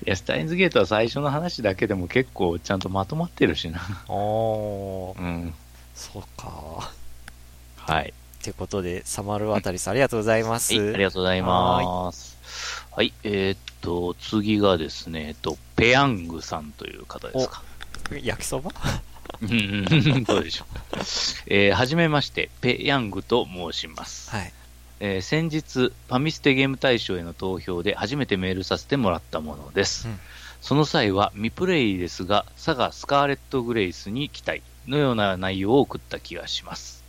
いや、スタインズゲートは最初の話だけでも結構ちゃんとまとまってるしな。おー、うん。そうか。はい。ということで、サマルあたりさんありがとうございます。はい、ありがとうございます。はい、えーっと、次がですね、えっと、ペヤングさんという方ですか。焼きそば？[LAUGHS] うんどうでしょう。えーはじめまして、ペヤングと申します。はい。えー先日、ファミステゲーム大賞への投票で初めてメールさせてもらったものです。うんその際は未プレイですが、サガスカーレット・グレイスに期待のような内容を送った気がします。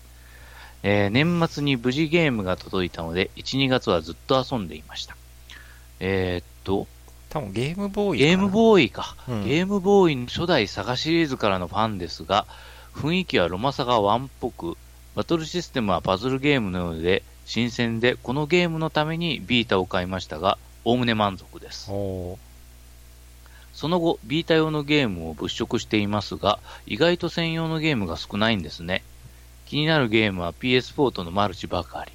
えー年末に無事ゲームが届いたので、1、2月はずっと遊んでいました。えーっと、多分ゲームボーイゲームボーイか、うんゲームボーイの初代サガシリーズからのファンですが、雰囲気はロマサガ1っぽく、バトルシステムはパズルゲームのようで、新鮮で、このゲームのためにビータを買いましたが、おおむね満足です。その後、ビータ用のゲームを物色していますが、意外と専用のゲームが少ないんですね。気になるゲームは PS4 とのマルチばかり。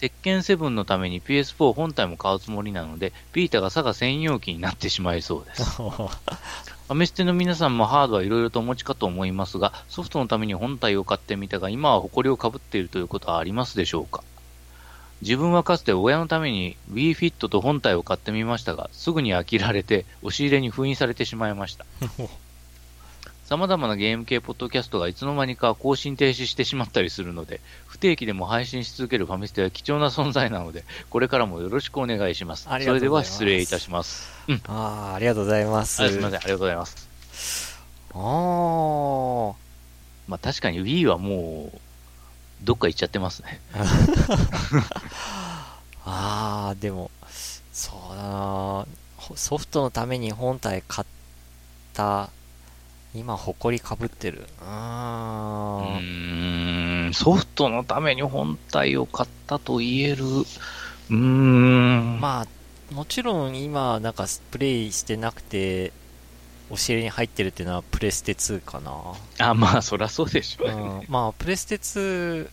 鉄拳7のために PS4 本体も買うつもりなので、ビータがサガ専用機になってしまいそうです。ファミステの皆さんもハードはいろいろとお持ちかと思いますが、ソフトのために本体を買ってみたが、今は誇りをかぶっているということはありますでしょうか？自分はかつて親のために Wii Fit と本体を買ってみましたが、すぐに飽きられて、押し入れに封印されてしまいました。[LAUGHS] 様々なゲーム系ポッドキャストがいつの間にか更新停止してしまったりするので、不定期でも配信し続けるファミステは貴重な存在なので、これからもよろしくお願いします。ありがとうそれでは失礼いたします。うん。あー、ありがとうございます。あすみません、ありがとうございます。あー。まあ確かに Wii はもう、どっか行っちゃってますね。[LAUGHS] あー、でも、そうだなほソフトのために本体買った、今、埃かぶってる。ううーん。ーん、ソフトのために本体を買ったと言える、うーん。まあ、もちろん今、なんかプレイしてなくて、押し入れに入ってるっていうのはプレステ2かな。あ、まあそりゃそうでしょう。うん、まあ、プレステ2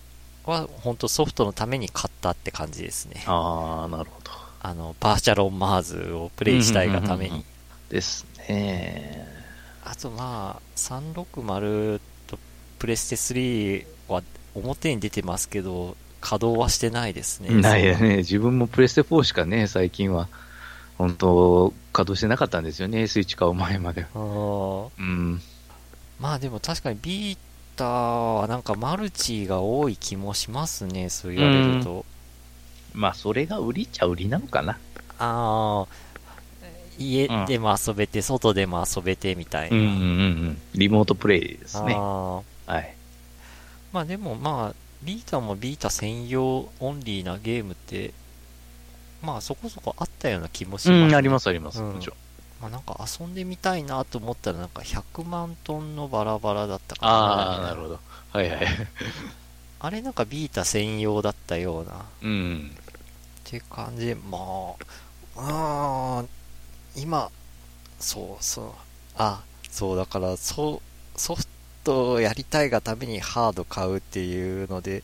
は本当ソフトのために買ったって感じですね。ああ、なるほど。あの、バーチャロンマーズをプレイしたいがためうんうんうんに。ですね。あとまあ、360とプレステ3は表に出てますけど、稼働はしてないですね。ないよね。自分もプレステ4しかね、最近は、本当稼働してなかったんですよね、スイッチ買う前まで。うんうん。まあでも確かにビータはなんかマルチが多い気もしますね、そう言われると。まあ、それが売りっちゃ売りなのかな。ああ、家でも遊べて、外でも遊べてみたいな。うんうんうんうん。リモートプレイですね。はい。まあでもまあ、ビータもビータ専用オンリーなゲームって、まあそこそこあったような気もします、うん、ありますあります。うんもちろん。まあなんか遊んでみたいなと思ったらなんか100万トンのバラバラだったかな。ああ、なるほど。はいはい。[LAUGHS] あれなんかビータ専用だったような。うん。って感じで、まあ、あー今、そうそう、あ、そうだから、そう、ソフトをやりたいがためにハード買うっていうので、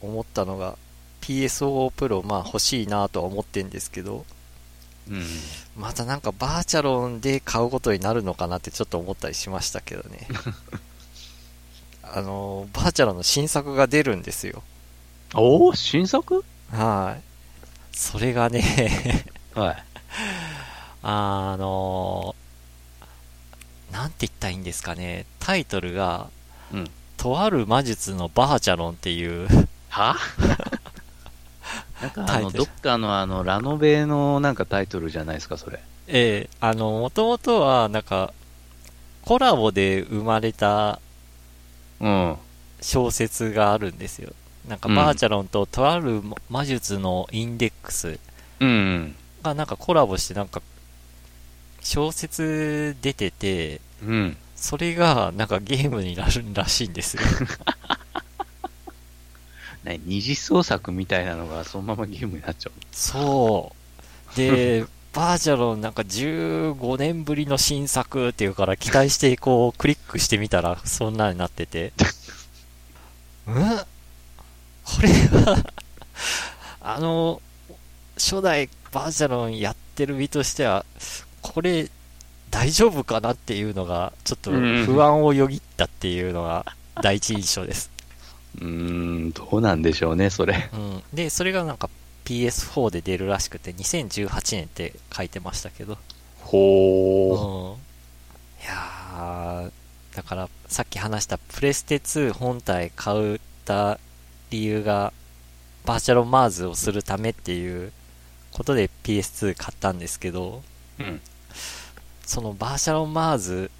思ったのが、PSO Pro、まあ欲しいなとは思ってんですけど、うん。またなんかバーチャロンで買うことになるのかなってちょっと思ったりしましたけどね。[LAUGHS] あの、バーチャロンの新作が出るんですよ。おお新作？はい。それがね、はい。[LAUGHS] あのなんて言ったらいいんですかね。タイトルが、うんとある魔術のバーチャロンっていう、は？[LAUGHS] なんかあの、どっかのあの、ラノベのなんかタイトルじゃないですか、それ。ええあの、もともとは、なんか、コラボで生まれたうん。小説があるんですよ。なんか、うんバーチャロンととある魔術のインデックスうん。がなんかコラボして、なんか、小説出てて、うん。それがなんかゲームになるらしいんですよ。[LAUGHS] ね、二次創作みたいなのがそのままゲームになっちゃう。そう。で、[LAUGHS] バーチャロンなんか15年ぶりの新作っていうから期待してこうクリックしてみたらそんなになってて。[LAUGHS] うんこれはあの、初代バーチャロンやってる身としては、これ大丈夫かなっていうのがちょっと不安をよぎったっていうのが第一印象です。[LAUGHS] うーん、どうなんでしょうね、それ。うん。で、それがなんか PS4 で出るらしくて、2018年って書いてましたけど。ほうん。いやー、だからさっき話したプレステ2本体買った理由が、バーチャロンマーズをするためっていうことで PS2 買ったんですけど、ー。うん。そのバーチャロンマーズ、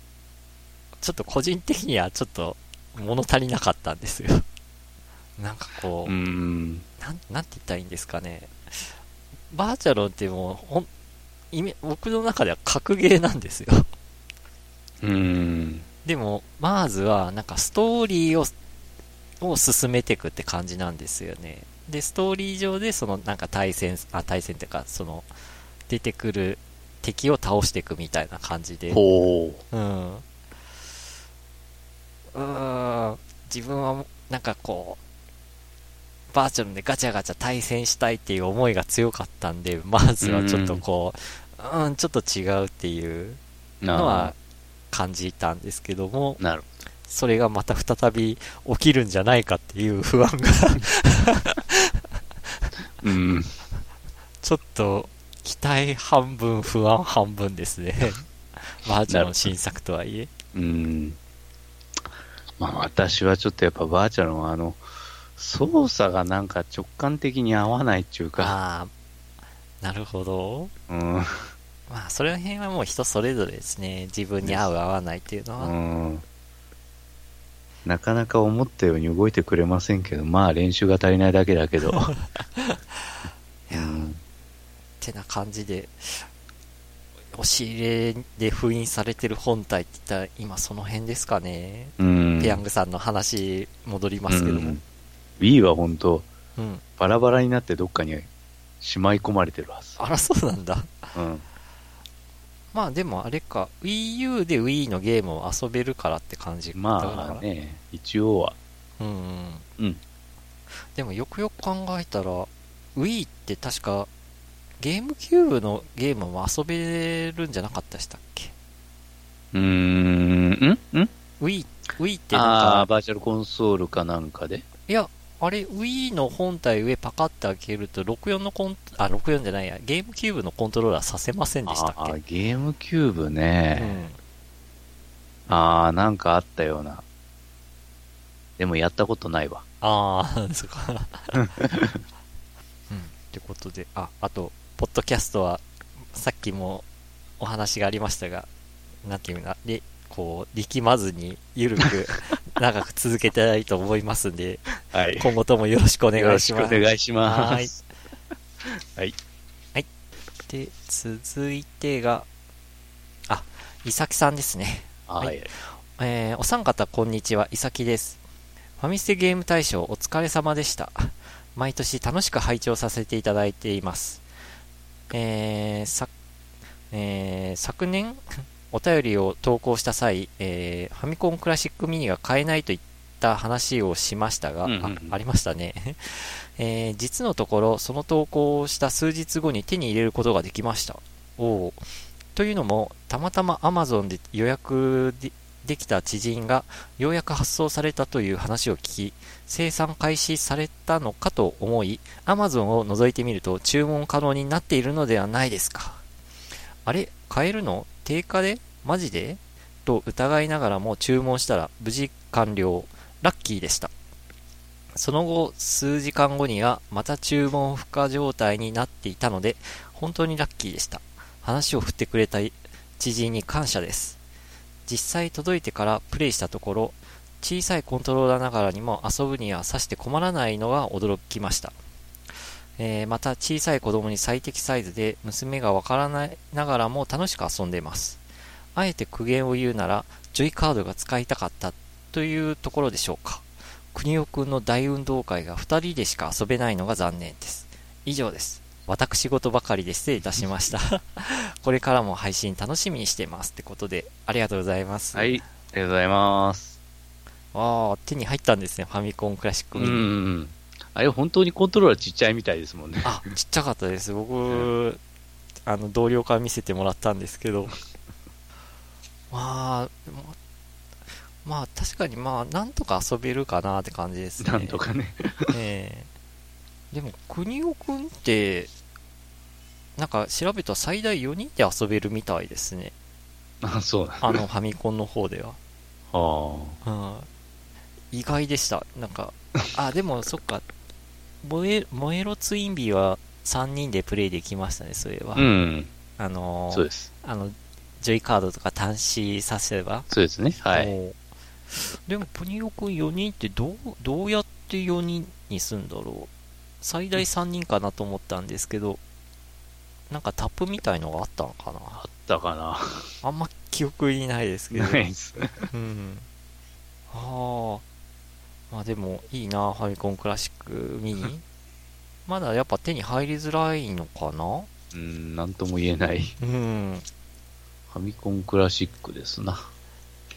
ちょっと個人的にはちょっと物足りなかったんですよ。[LAUGHS] なんかこう、うーん。なん、なんて言ったらいいんですかね。バーチャロンってもう、ほん、イメ僕の中では格ゲーなんですよ。うーん。でも、マーズは、なんかストーリーを、を進めていくって感じなんですよね。で、ストーリー上で、その、なんか対戦、あ、対戦っていうか、その、出てくる敵を倒していくみたいな感じで。ほうん。うーん。自分は、なんかこう、バーチャルでガチャガチャ対戦したいっていう思いが強かったんで、まずはちょっとこう、うん、ちょっと違うっていうう。のは感じたんですけども、なるそれがまた再び起きるんじゃないかっていう不安がうん。[LAUGHS] ちょっと期待半分不安半分ですね。[LAUGHS] バーチャルの新作とはいえ。うん。まあ私はちょっとやっぱバーチャルのあの、操作がなんか直感的に合わないっていうか、ああ、なるほど。うん。まあ、それら辺はもう人それぞれですね。自分に合う合わないっていうのは。うん。なかなか思ったように動いてくれませんけど、まあ練習が足りないだけだけど。[LAUGHS] いやうんってな感じで、押し入れで封印されてる本体って言ったら今その辺ですかね。うん。ペヤングさんの話戻りますけども。うん Wii は本当うん。バラバラになってどっかにしまい込まれてるはず。あら、そうなんだ。うん。まあでもあれか、Wii U で Wii のゲームを遊べるからって感じだまあね、一応は。うんうん。うん。でもよくよく考えたら、Wii って確か、ゲームキューブのゲームも遊べるんじゃなかったでしたっけ？うーん、ん？ん ?Wii、Wii ってああ、なんか、バーチャルコンソールかなんかで？いや、あれ、Wii の本体上パカって開けると、64のコン、あ、64じゃないや、ゲームキューブのコントローラーさせませんでしたっけ？ああ、ゲームキューブね。ああ、なんかあったような。でもやったことないわ。ああ、そっか。うん。ってことで、あ、あと、ポッドキャストは、さっきもお話がありましたが、なんていうか、で、こう、力まずに、ゆるく、[LAUGHS] 長く続けたいと思いますんで、はい今後ともよろしくお願いします。よろしくお願いしまはいす。はい。はい。で、続いてが、あ、いさきさんですね。ははいい。えーお三方こんにちは、いさきです。ファミステゲーム大賞お疲れ様でした。毎年楽しく拝聴させていただいています。えーさえー昨年、[LAUGHS] お便りを投稿した際、えーファミコンクラシックミニが買えないといった話をしましたが、うんうんうんあありましたね。[LAUGHS] えー実のところ、その投稿をした数日後に手に入れることができました。おーというのも、たまたま Amazon で予約できた知人がようやく発送されたという話を聞き、生産開始されたのかと思い、Amazon を覗いてみると注文可能になっているのではないですか。あれ買えるの？定価で？マジで？と疑いながらも注文したら無事完了。ラッキーでした。その後、数時間後には、また注文不可状態になっていたので、本当にラッキーでした。話を振ってくれた知人に感謝です。実際届いてからプレイしたところ、小さいコントローラーながらにも遊ぶにはさして困らないのが驚きました。えーまた小さい子供に最適サイズで娘がわからないながらも楽しく遊んでいます。あえて苦言を言うなら、ジョイカードが使いたかったというところでしょうか。国尾くんの大運動会が2人でしか遊べないのが残念です。以上です。私事ばかりで失礼いたしました。[LAUGHS] これからも配信楽しみにしています。ってことで、ありがとうございます。はい。ありがとうございます。ああ、手に入ったんですね、ファミコンクラシックうミニ。ん。あれ本当にコントローラーちっちゃいみたいですもんね。あ、ちっちゃかったです。僕、あの、同僚から見せてもらったんですけど。[LAUGHS] まあ、ままあ、確かにまあ、なんとか遊べるかなって感じですね。なんとかね。[LAUGHS] ええでも、国尾くんって、なんか調べたら最大4人で遊べるみたいですね。あ、そうなんあの、ファミコンの方では。あはい意外でした。なんか、[LAUGHS] あ、でも、そっか、燃え、燃えろツインビーは3人でプレイできましたね、それは。あ。うん。あのーそうです。あの、ジョイカードとか端子させれば。そうですね。はい。でも、プニオくん4人ってどう、どうやって4人にすんだろう。最大3人かなと思ったんですけど、なんかタップみたいのがあったのかな？あったかな。あんま記憶にないですけど。ないです。うん。ああ。まあでも、いいな、ファミコンクラシックミニ。[LAUGHS] まだやっぱ手に入りづらいのかな？うん、なんとも言えない。うん。ファミコンクラシックですな。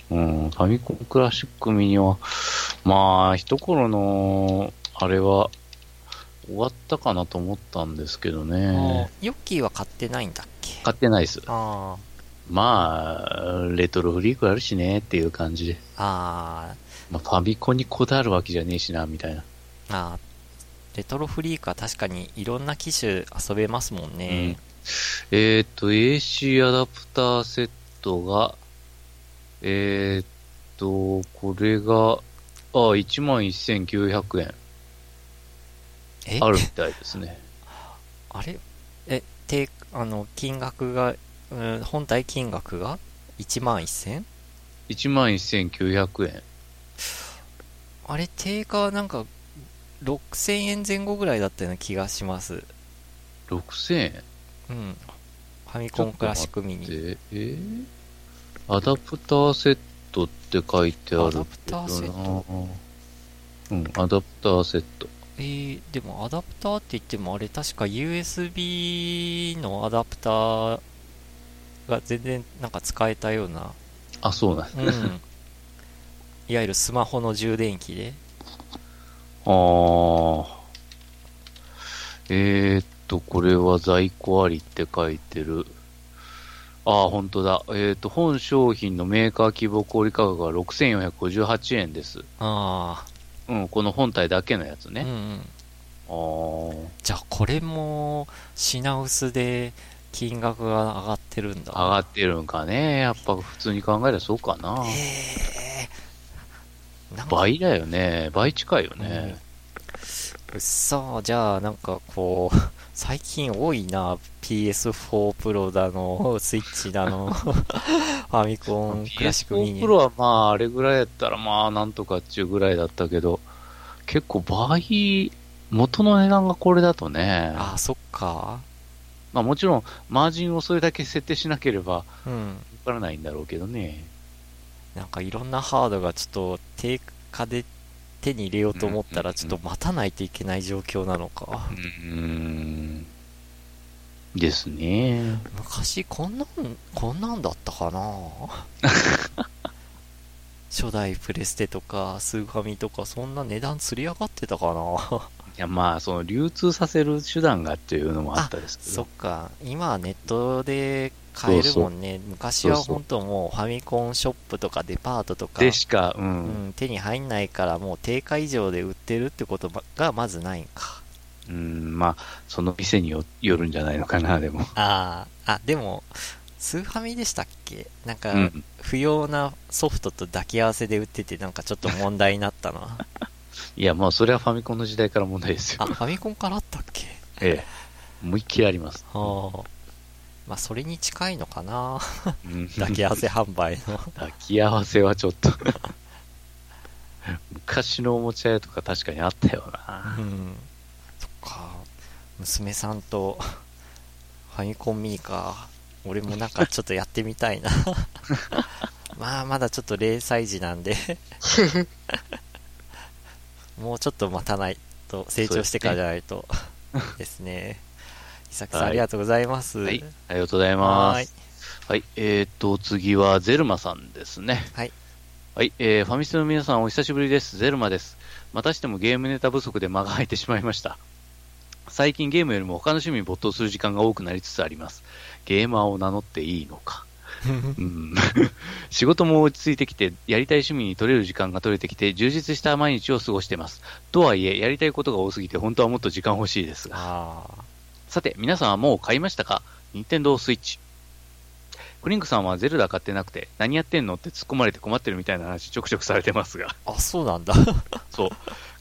うん、ファミコンクラシックミニは、まあ、一頃の、あれは、終わったかなと思ったんですけどあね。ヨッキーは買ってないんだっけ？買ってないです。あまあ、レトロフリークあるしねっていう感じで。あ。あまあ、ファミコンにこだわるわけじゃねえしな、みたいな。あ。レトロフリークは確かにいろんな機種遊べますもんね。えっ、と、AC アダプターセットが、えっ、と、これが、あ、11,900円えあるみたいですね。[LAUGHS] あれ？え、て、あの、金額が、うん、本体金額が？1万 1000? 11,900円。あれ、定価はなんか、6000円前後ぐらいだったような気がします。6000円？うん。ファミコンクラシックミニ。で、えー？アダプターセットって書いてあるけどなアダプターセット？うん、アダプターセット。えー、でもアダプターって言ってもあれ確か USB のアダプターが全然なんか使えたような、あ、そうなんうん。いわゆるスマホの充電器で。あー。えーっと、これは在庫ありって書いてる。あー、本当だ。えーっと、本商品のメーカー希望小売価格が6458円です。あうん、この本体だけのやつあ、うんね。うん。じゃあこれも品薄で金額が上がってるんだ。上がってるんかね。やっぱ普通に考えたらそうかな。えー、な倍だよね。倍近いよね。うっそじゃあなんかこう、[LAUGHS] 最近多いな、PS4 プロだの、[LAUGHS] スイッチだの、[LAUGHS] ファミコンクラシックミ PS4 ニプ。ロはまあ、あれぐらいやったらまあ、なんとかっちゅうぐらいだったけど、結構倍、元の値段がこれだとね、あ、そっか。まあもちろん、マージンをそれだけ設定しなければ、わうん。からないんだろうけどね。なんかいろんなハードがちょっと定価で手に入れようと思ったらちょっと待たないといけない状況なのかう。ーん。ですね。昔こんなん、こんなんだったかな？[LAUGHS] 初代プレステとかスーファミとかそんな値段釣り上がってたかな？いやまあ、その流通させる手段がっていうのもあったですけそっど。か、今はネットで買えるもんね。昔は本当もうファミコンショップとかデパートとか、でしか、う。うんん、手に入んないからもう定価以上で売ってるってことがまずないんか。うん、まあ、その店によよるんじゃないのかな、でも。ああ、あ、でも、スーファミでしたっけ？なんか、うん。不要なソフトと抱き合わせで売っててなんかちょっと問題になったな。[LAUGHS] いや、まあ、それはファミコンの時代から問題ですよあ、。ファミコンからあったっけ？ええ。思いっきりあります。ああ。まあ、それに近いのかな。うん抱き合わせ販売の。抱き合わせはちょっと。昔のおもちゃ屋とか確かにあったよな。うん。そっか。娘さんと、ファミコンミニか。俺もなんかちょっとやってみたいな。[LAUGHS] まあ、まだちょっと0歳児なんで。[LAUGHS] もうちょっと待たないと、成長してからじゃないと。ですね。伊崎さん、はいありがとうございます。はい。ありがとうございます。はい。えーと、次はゼルマさんですね。はい。はい。えー、ファミステの皆さんお久しぶりです。ゼルマです。またしてもゲームネタ不足で間が空いてしまいました。最近ゲームよりも他の趣味に没頭する時間が多くなりつつあります。ゲーマーを名乗っていいのか。[LAUGHS] うん [LAUGHS] 仕事も落ち着いてきて、やりたい趣味に取れる時間が取れてきて、充実した毎日を過ごしています。とはいえ、やりたいことが多すぎて、本当はもっと時間欲しいですが。あさて、皆さんはもう買いましたか？任天堂スイッチ。クリンクさんはゼルダ買ってなくて、何やってんのって突っ込まれて困ってるみたいな話ちょくちょくされてますが、あ。あ、そうなんだ。[LAUGHS] そう。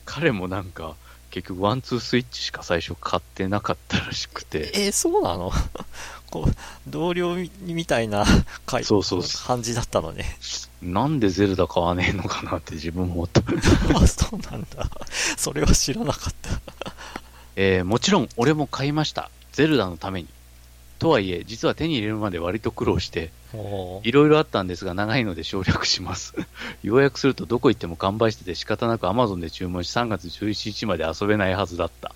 彼もなんか、結局ワンツースイッチしか最初買ってなかったらしくて、えーそうなの？[LAUGHS] こう、同僚みみたいな回そうそうそう感じだったのね。なんでゼルダ買わねえのかなって自分も思った。[LAUGHS] あ、そうなんだ。それは知らなかった。えーもちろん俺も買いました。ゼルダのために。とはいえ、実は手に入れるまで割と苦労して、いろいろあったんですが、長いので省略します。[LAUGHS] 要約すると、どこ行っても完売してて仕方なく Amazon で注文し3月11日まで遊べないはずだった。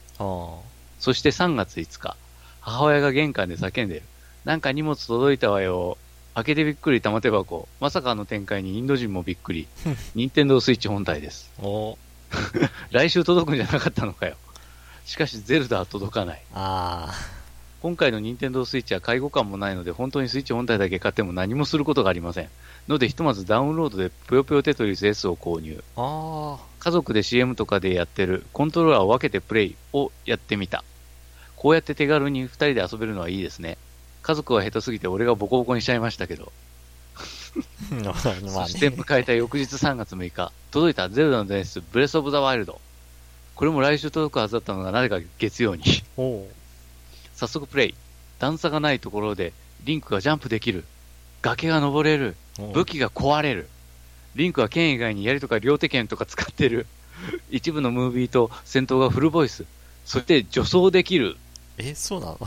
そして3月5日、母親が玄関で叫んでる。なんか荷物届いたわよ。開けてびっくり玉手箱。まさかあの展開にインド人もびっくり。任天堂スイッチ本体です。[LAUGHS] 来週届くんじゃなかったのかよ。しかし、ゼルダは届かない。あ今回の任天堂スイッチは介護感もないので、本当にスイッチ本体だけ買っても何もすることがありません。ので、ひとまずダウンロードでぷよぷよテトリス S を購入。ー。あ家族で CM とかでやってるコントローラーを分けてプレイをやってみた。こうやって手軽に2人で遊べるのはいいですね。家族は下手すぎて俺がボコボコにしちゃいましたけど。そしてね。迎えた翌日3月6日、届いたゼルダの伝説、ブレスオブザワイルド。これも来週届くはずだったのがなぜか月曜に。早速プレイ。段差がないところで、リンクがジャンプできる。崖が登れる。武器が壊れる。リンクは剣以外に槍とか両手剣とか使ってる。[LAUGHS] 一部のムービーと戦闘がフルボイス。そして女装できる。え、そうなの？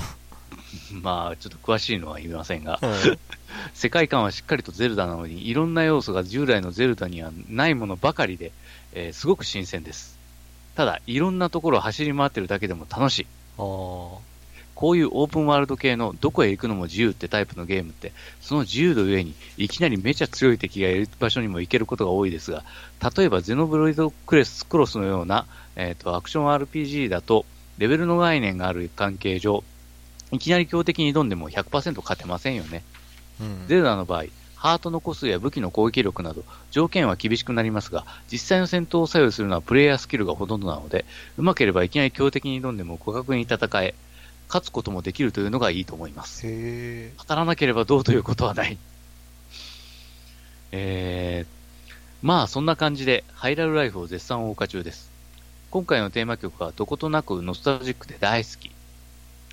[LAUGHS] まあ、ちょっと詳しいのは言いませんが、うん [LAUGHS] 世界観はしっかりとゼルダなのに、いろんな要素が従来のゼルダにはないものばかりで、えーすごく新鮮です。ただ、いろんなところを走り回ってるだけでも楽しい。こういうオープンワールド系のどこへ行くのも自由ってタイプのゲームって、その自由度上にいきなりめちゃ強い敵がいる場所にも行けることが多いですが、例えばゼノブロイドクレスクロスのような、えーとアクション RPG だと、レベルの概念がある関係上、いきなり強敵に挑んでも100%勝てませんよね。うん。ゼルダの場合、ハートの個数や武器の攻撃力など、条件は厳しくなりますが、実際の戦闘を左右するのはプレイヤースキルがほとんどなので、うまければいきなり強敵に挑んでも互角に戦え、勝つこともできるというのがいいと思います。へ当たらなければどうということはない。えー、まあそんな感じで、ハイラルライフを絶賛謳歌中です。今回のテーマ曲はどことなくノスタルジックで大好き。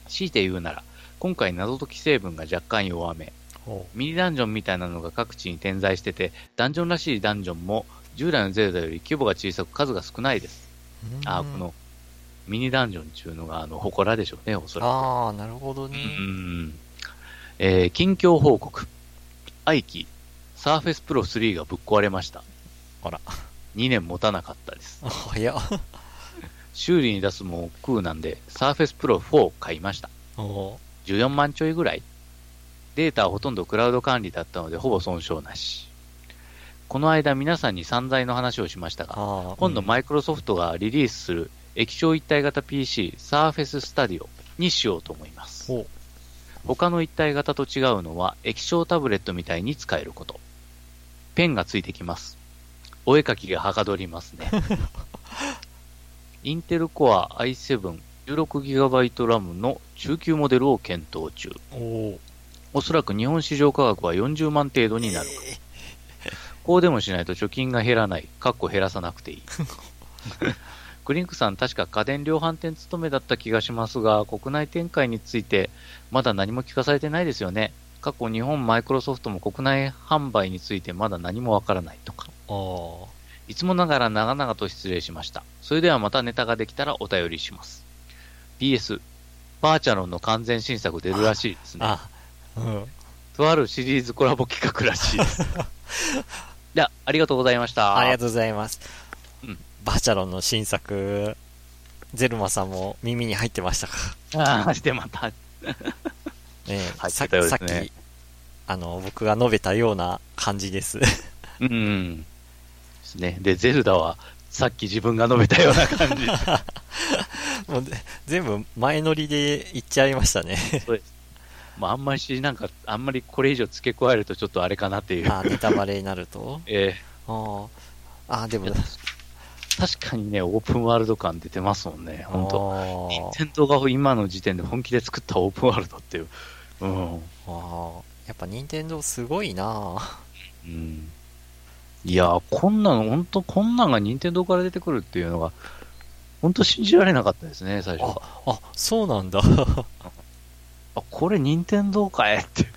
強いて言うなら、今回謎解き成分が若干弱め、ミニダンジョンみたいなのが各地に点在してて、ダンジョンらしいダンジョンも従来のゼルダより規模が小さく数が少ないです。うんあーこのミニダンジョンっていうのがあの、祠でしょうね、おそらく。ああ、なるほどね。うん。えー近況報告。愛機、サーフェスプロ3がぶっ壊れました。あら。2年持たなかったです。あ [LAUGHS] 早っ。修理に出すも億劫なんで、サーフェスプロ4買いました。お14万ちょいぐらいデータはほとんどクラウド管理だったのでほぼ損傷なし。この間皆さんに散財の話をしましたが、ああ。今度マイイクロソフトがリリースする液晶一体型 PC サーフェススタディオにしようと思います。お他の一体型と違うのは液晶タブレットみたいに使えること。ペンがついてきます。お絵描きがはかどりますね。[LAUGHS] インテルコア i7 16GB ラムの中級モデルを検討中。おおそらく日本市場価格は40万程度になる。こうでもしないと貯金が減らない。かっこ減らさなくていい。[LAUGHS] クリンクさん、確か家電量販店勤めだった気がしますが、国内展開について、まだ何も聞かされてないですよね。過去、日本マイクロソフトも国内販売についてまだ何もわからないとか。あいつもながら長々と失礼しました。それではまたネタができたらお便りします。PS、バーチャロンの完全新作出るらしいですね。あ。うん。とあるシリーズコラボ企画らしいです。[LAUGHS] いや、ありがとうございました。ありがとうございます。うんバーチャロンの新作、ゼルマさんも耳に入ってましたか？ああ、してまた。ねえ [LAUGHS] さてたようさっき、あの、僕が述べたような感じです。うん。ですね。で、ゼルダは、さっき自分が述べたような感じ。[LAUGHS] もうぜ全部前乗りで言っちゃいましたね。まあ、あんまり、なんか、あんまりこれ以上付け加えるとちょっとあれかなっていう。あ、ネタバレになると？[LAUGHS] えああ。あ、でもえ、確かにね、オープンワールド感出てますもんね、本当当任天堂が今の時点で本気で作ったオープンワールドっていう。うん。ああ。やっぱ任天堂すごいなうん。いやー、こんなの、本当こんなんが任天堂から出てくるっていうのが、本当信じられなかったですね、最初は。あ、そうなんだ。[LAUGHS] あ、これ任天堂かいっていう。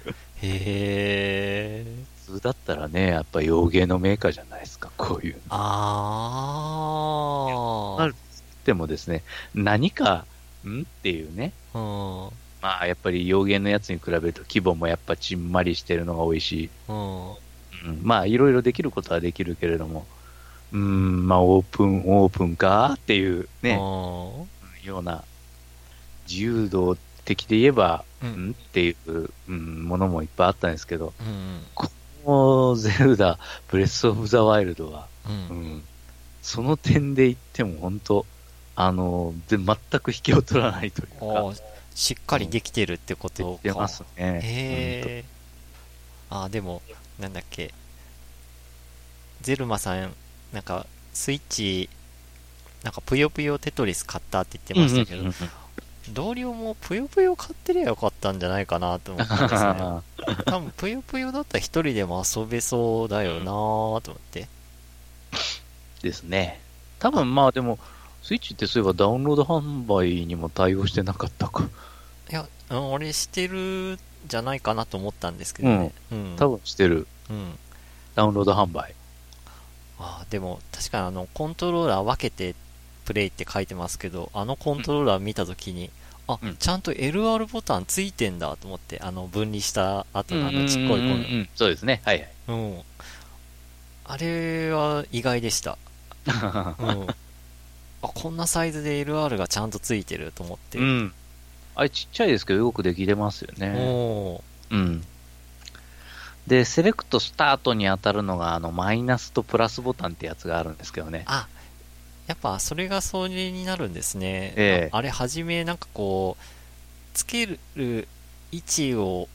へえ。普通だったらね、やっぱ洋芸のメーカーじゃないですか、こういうの。ああ。でもですね、何か、んっていうね。うん。まあ、やっぱり洋芸のやつに比べると規模もやっぱちんまりしてるのが多いし、うん。うん、まあ、いろいろできることはできるけれども、うん、まあ、オープン、オープンかっていうね、うんような、自由度的で言えば、ううんんっていう、うん、ものもいっぱいあったんですけど、うん。このゼルダ、ブレスオブザワイルドは、う。うんん、その点で言っても本当、あの、で全く引けを取らないというか、しっかりできてるってことか。出ますね。へえ。ああ、でも、なんだっけ。ゼルマさん、なんか、スイッチ、なんか、ぷよぷよテトリス買ったって言ってましたけど、うんうん同僚もぷよぷよ買ってりゃよかったんじゃないかなと思ったんですね。う [LAUGHS] ん多分、ぷよぷよだったら一人でも遊べそうだよなぁと思って。ですね。多分まあでも、スイッチってそういえばダウンロード販売にも対応してなかったか。いや、うん俺してるんじゃないかなと思ったんですけどね。うん。多分してる。うん。ダウンロード販売。ああ、でも、確かにあの、コントローラー分けてプレイって書いてますけど、あのコントローラー見たときに、あ、うんちゃんと LR ボタンついてんだと思って、あの、分離した後のあのちっこいうんうそうですね。はいはい。うん。あれは意外でした。[LAUGHS] うん。あ、こんなサイズで LR がちゃんとついてると思って。うん。あれちっちゃいですけどよくできてますよね。おーうん。で、セレクトスタートに当たるのが、あの、マイナスとプラスボタンってやつがあるんですけどね。あ、やっぱそれがそれになるんですね。ええああれ、はじめなんかこう、つける位置を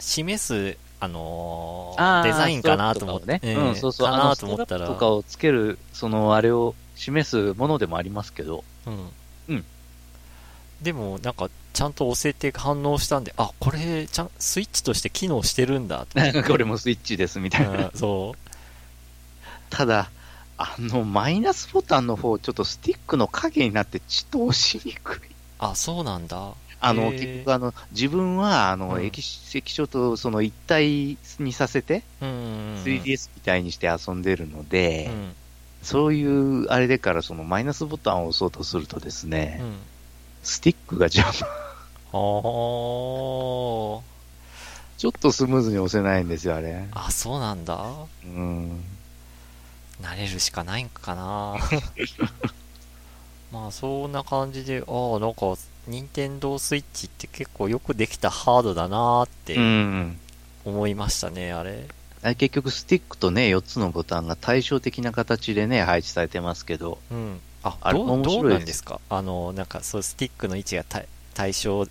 示す、あのーデザインかなと思って、ね。ええうん、そうそう。かなと思ったら、とかをつける、その、あれを示すものでもありますけど、うん。うんでも、なんか、ちゃんと押せて反応したんで、あ、これ、ちゃん、スイッチとして機能してるんだ。[LAUGHS] これもスイッチですみたいな。うんそただ、あの、マイナスボタンの方、ちょっとスティックの影になって、ちと押しにくい。う。あ、そうなんだ。あの、結局、あの、自分は、あの、うん液液晶とその一体にさせて、うんうんうん。3DS みたいにして遊んでるので、うん。そういう、あれでから、そのマイナスボタンを押そうとするとですね、うん。スティックが邪魔。あー。ちょっとスムーズに押せないんですよ、あれ。あ、そうなんだ。うん。慣れるしかないんかな [LAUGHS] まあそんな感じで、ああ、なんか、任天堂スイッチって結構よくできたハードだなーっうてん。思いましたね、あれ。あれ結局、スティックとね、4つのボタンが対照的な形でね、配置されてますけど、うん。あ、あれ面白いですどうなんですか？あの、なんかそう、スティックの位置が対対称っ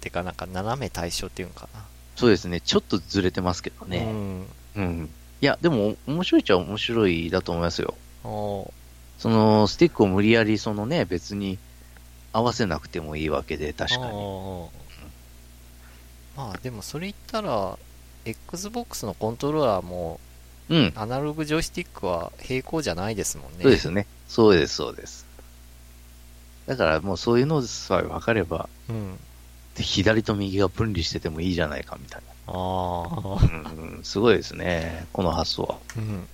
てか、なんか斜め対称っていうのかな。そうですね、ちょっとずれてますけどね。うん。うん。いや、でも、面白いっちゃ面白いだと思いますよ。その、スティックを無理やり、そのね、別に合わせなくてもいいわけで、確かに。まあでもそれ言ったら、Xbox のコントローラーもうん。アナログジョイスティックは平行じゃないですもんね。そうですね。そうです、そうです。だからもうそういうのさえ分かれば、うん。左と右が分離しててもいいじゃないかみたいああ。な。うん、すごいですね、この発想は。うん。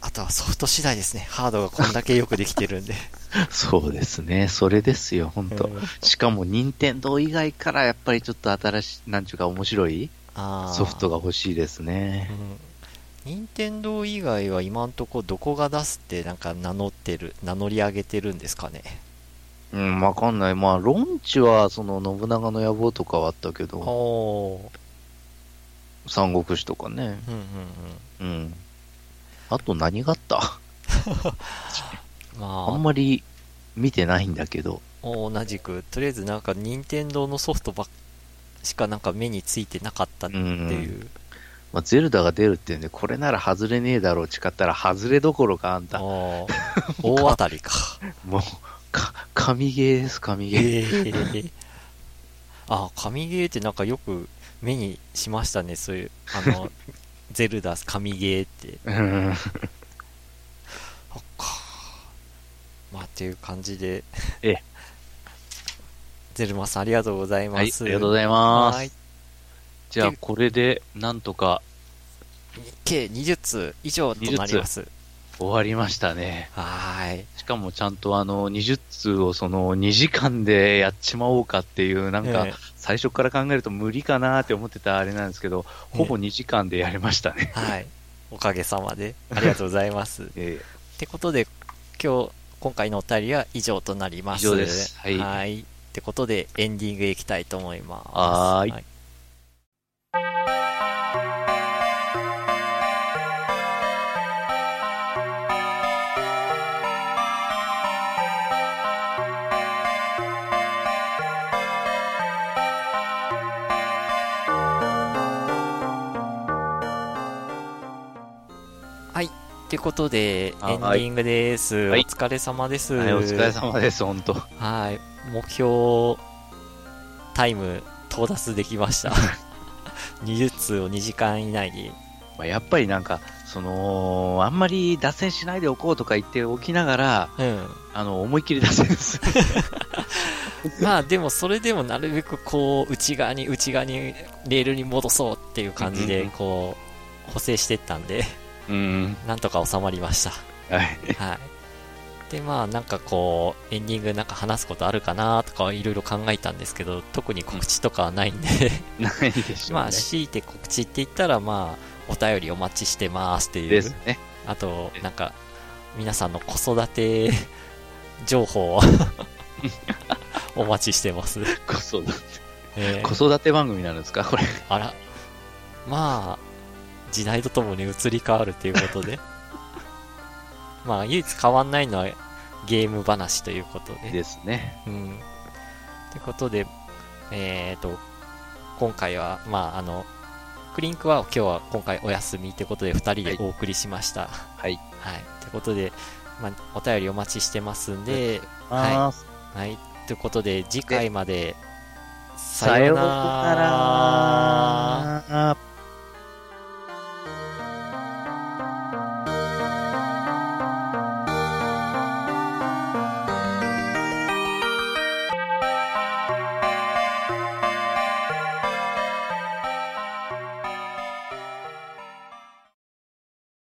あとはソフト次第ですね。ハードがこんだけよくできてるんで。[LAUGHS] そうですね、それですよ、本当、うんしかも、任天堂以外からやっぱりちょっと新しい、なんちゅうか面白いソフトが欲しいですね。うん。任天堂以外は今んとこどこが出すってなんか名乗ってる、名乗り上げてるんですかね。うん、わかんない。まあ、ロンチは、その、信長の野望とかはあったけど。三国志とかね。うんうんうん。あと何があった？[LAUGHS] うん。まあんまり見てないんだけど。あ、同じく、とりあえずなんか任天堂のソフトばっしかなんか目についてなかったっていう。まあ、ゼルダが出るってんで、これなら外れねえだろう、誓ったら外れどころかあんた。[LAUGHS] 大当たりか。もう、か、神ゲーです、神ゲー。え [LAUGHS] えあ、神ゲーってなんかよく目にしましたね、そういう、あの、[LAUGHS] ゼルダ神ゲーって。うん。そっか。まあ、っていう感じで。ええゼルマさんありがとうございはい、ます。ありがとうございます。はい。じゃあ、これで、なんとか計20通以上となります。終わりましたね。はーい。しかもちゃんとあの、20通をその2時間でやっちまおうかっていう、なんかええ、最初から考えると無理かなって思ってたあれなんですけど、ほぼ2時間でやりましたね。[LAUGHS] はい。おかげさまで。ありがとうございます。[LAUGHS] っえてことで、今日、今回のお便りは以上となります。以上ですはいはい。ってことで、エンディングへ行きたいと思います。はーいってことで、エンデはいィングです。はいお疲れ様です。はい、お疲れ様です、本当はい。目標タイム到達できました。[LAUGHS] 20通を2時間以内に。まあ、やっぱりなんか、その、あんまり脱線しないでおこうとか言っておきながら、うん。あの、思いっきり脱線です。[LAUGHS] まあでもそれでもなるべくこう内側に内側にレールに戻そうっていう感じでこう補正していったんでうん。なんとか収まりましたはい。はいでまあなんかこうエンディングなんか話すことあるかなとかいろいろ考えたんですけど特に告知とかはないんでないでしょうね。まあ強いて告知って言ったらまあお便りお待ちしてますっていうですね。あとなんか皆さんの子育て情報を [LAUGHS] お待ちしてます、子育て、えー子育て番組なんですか？これ。あら。まあ、時代とともに移り変わるということで。[LAUGHS] まあ、唯一変わんないのはゲーム話ということで。ですね。うん。ということで、えっ、と、今回は、まあ、あの、クリンクは今日は今回お休みということで2人でお送りしました。はい。はい。ということで、まあ、お便りお待ちしてますんで、ははい。ということで、次回まで、さようなら。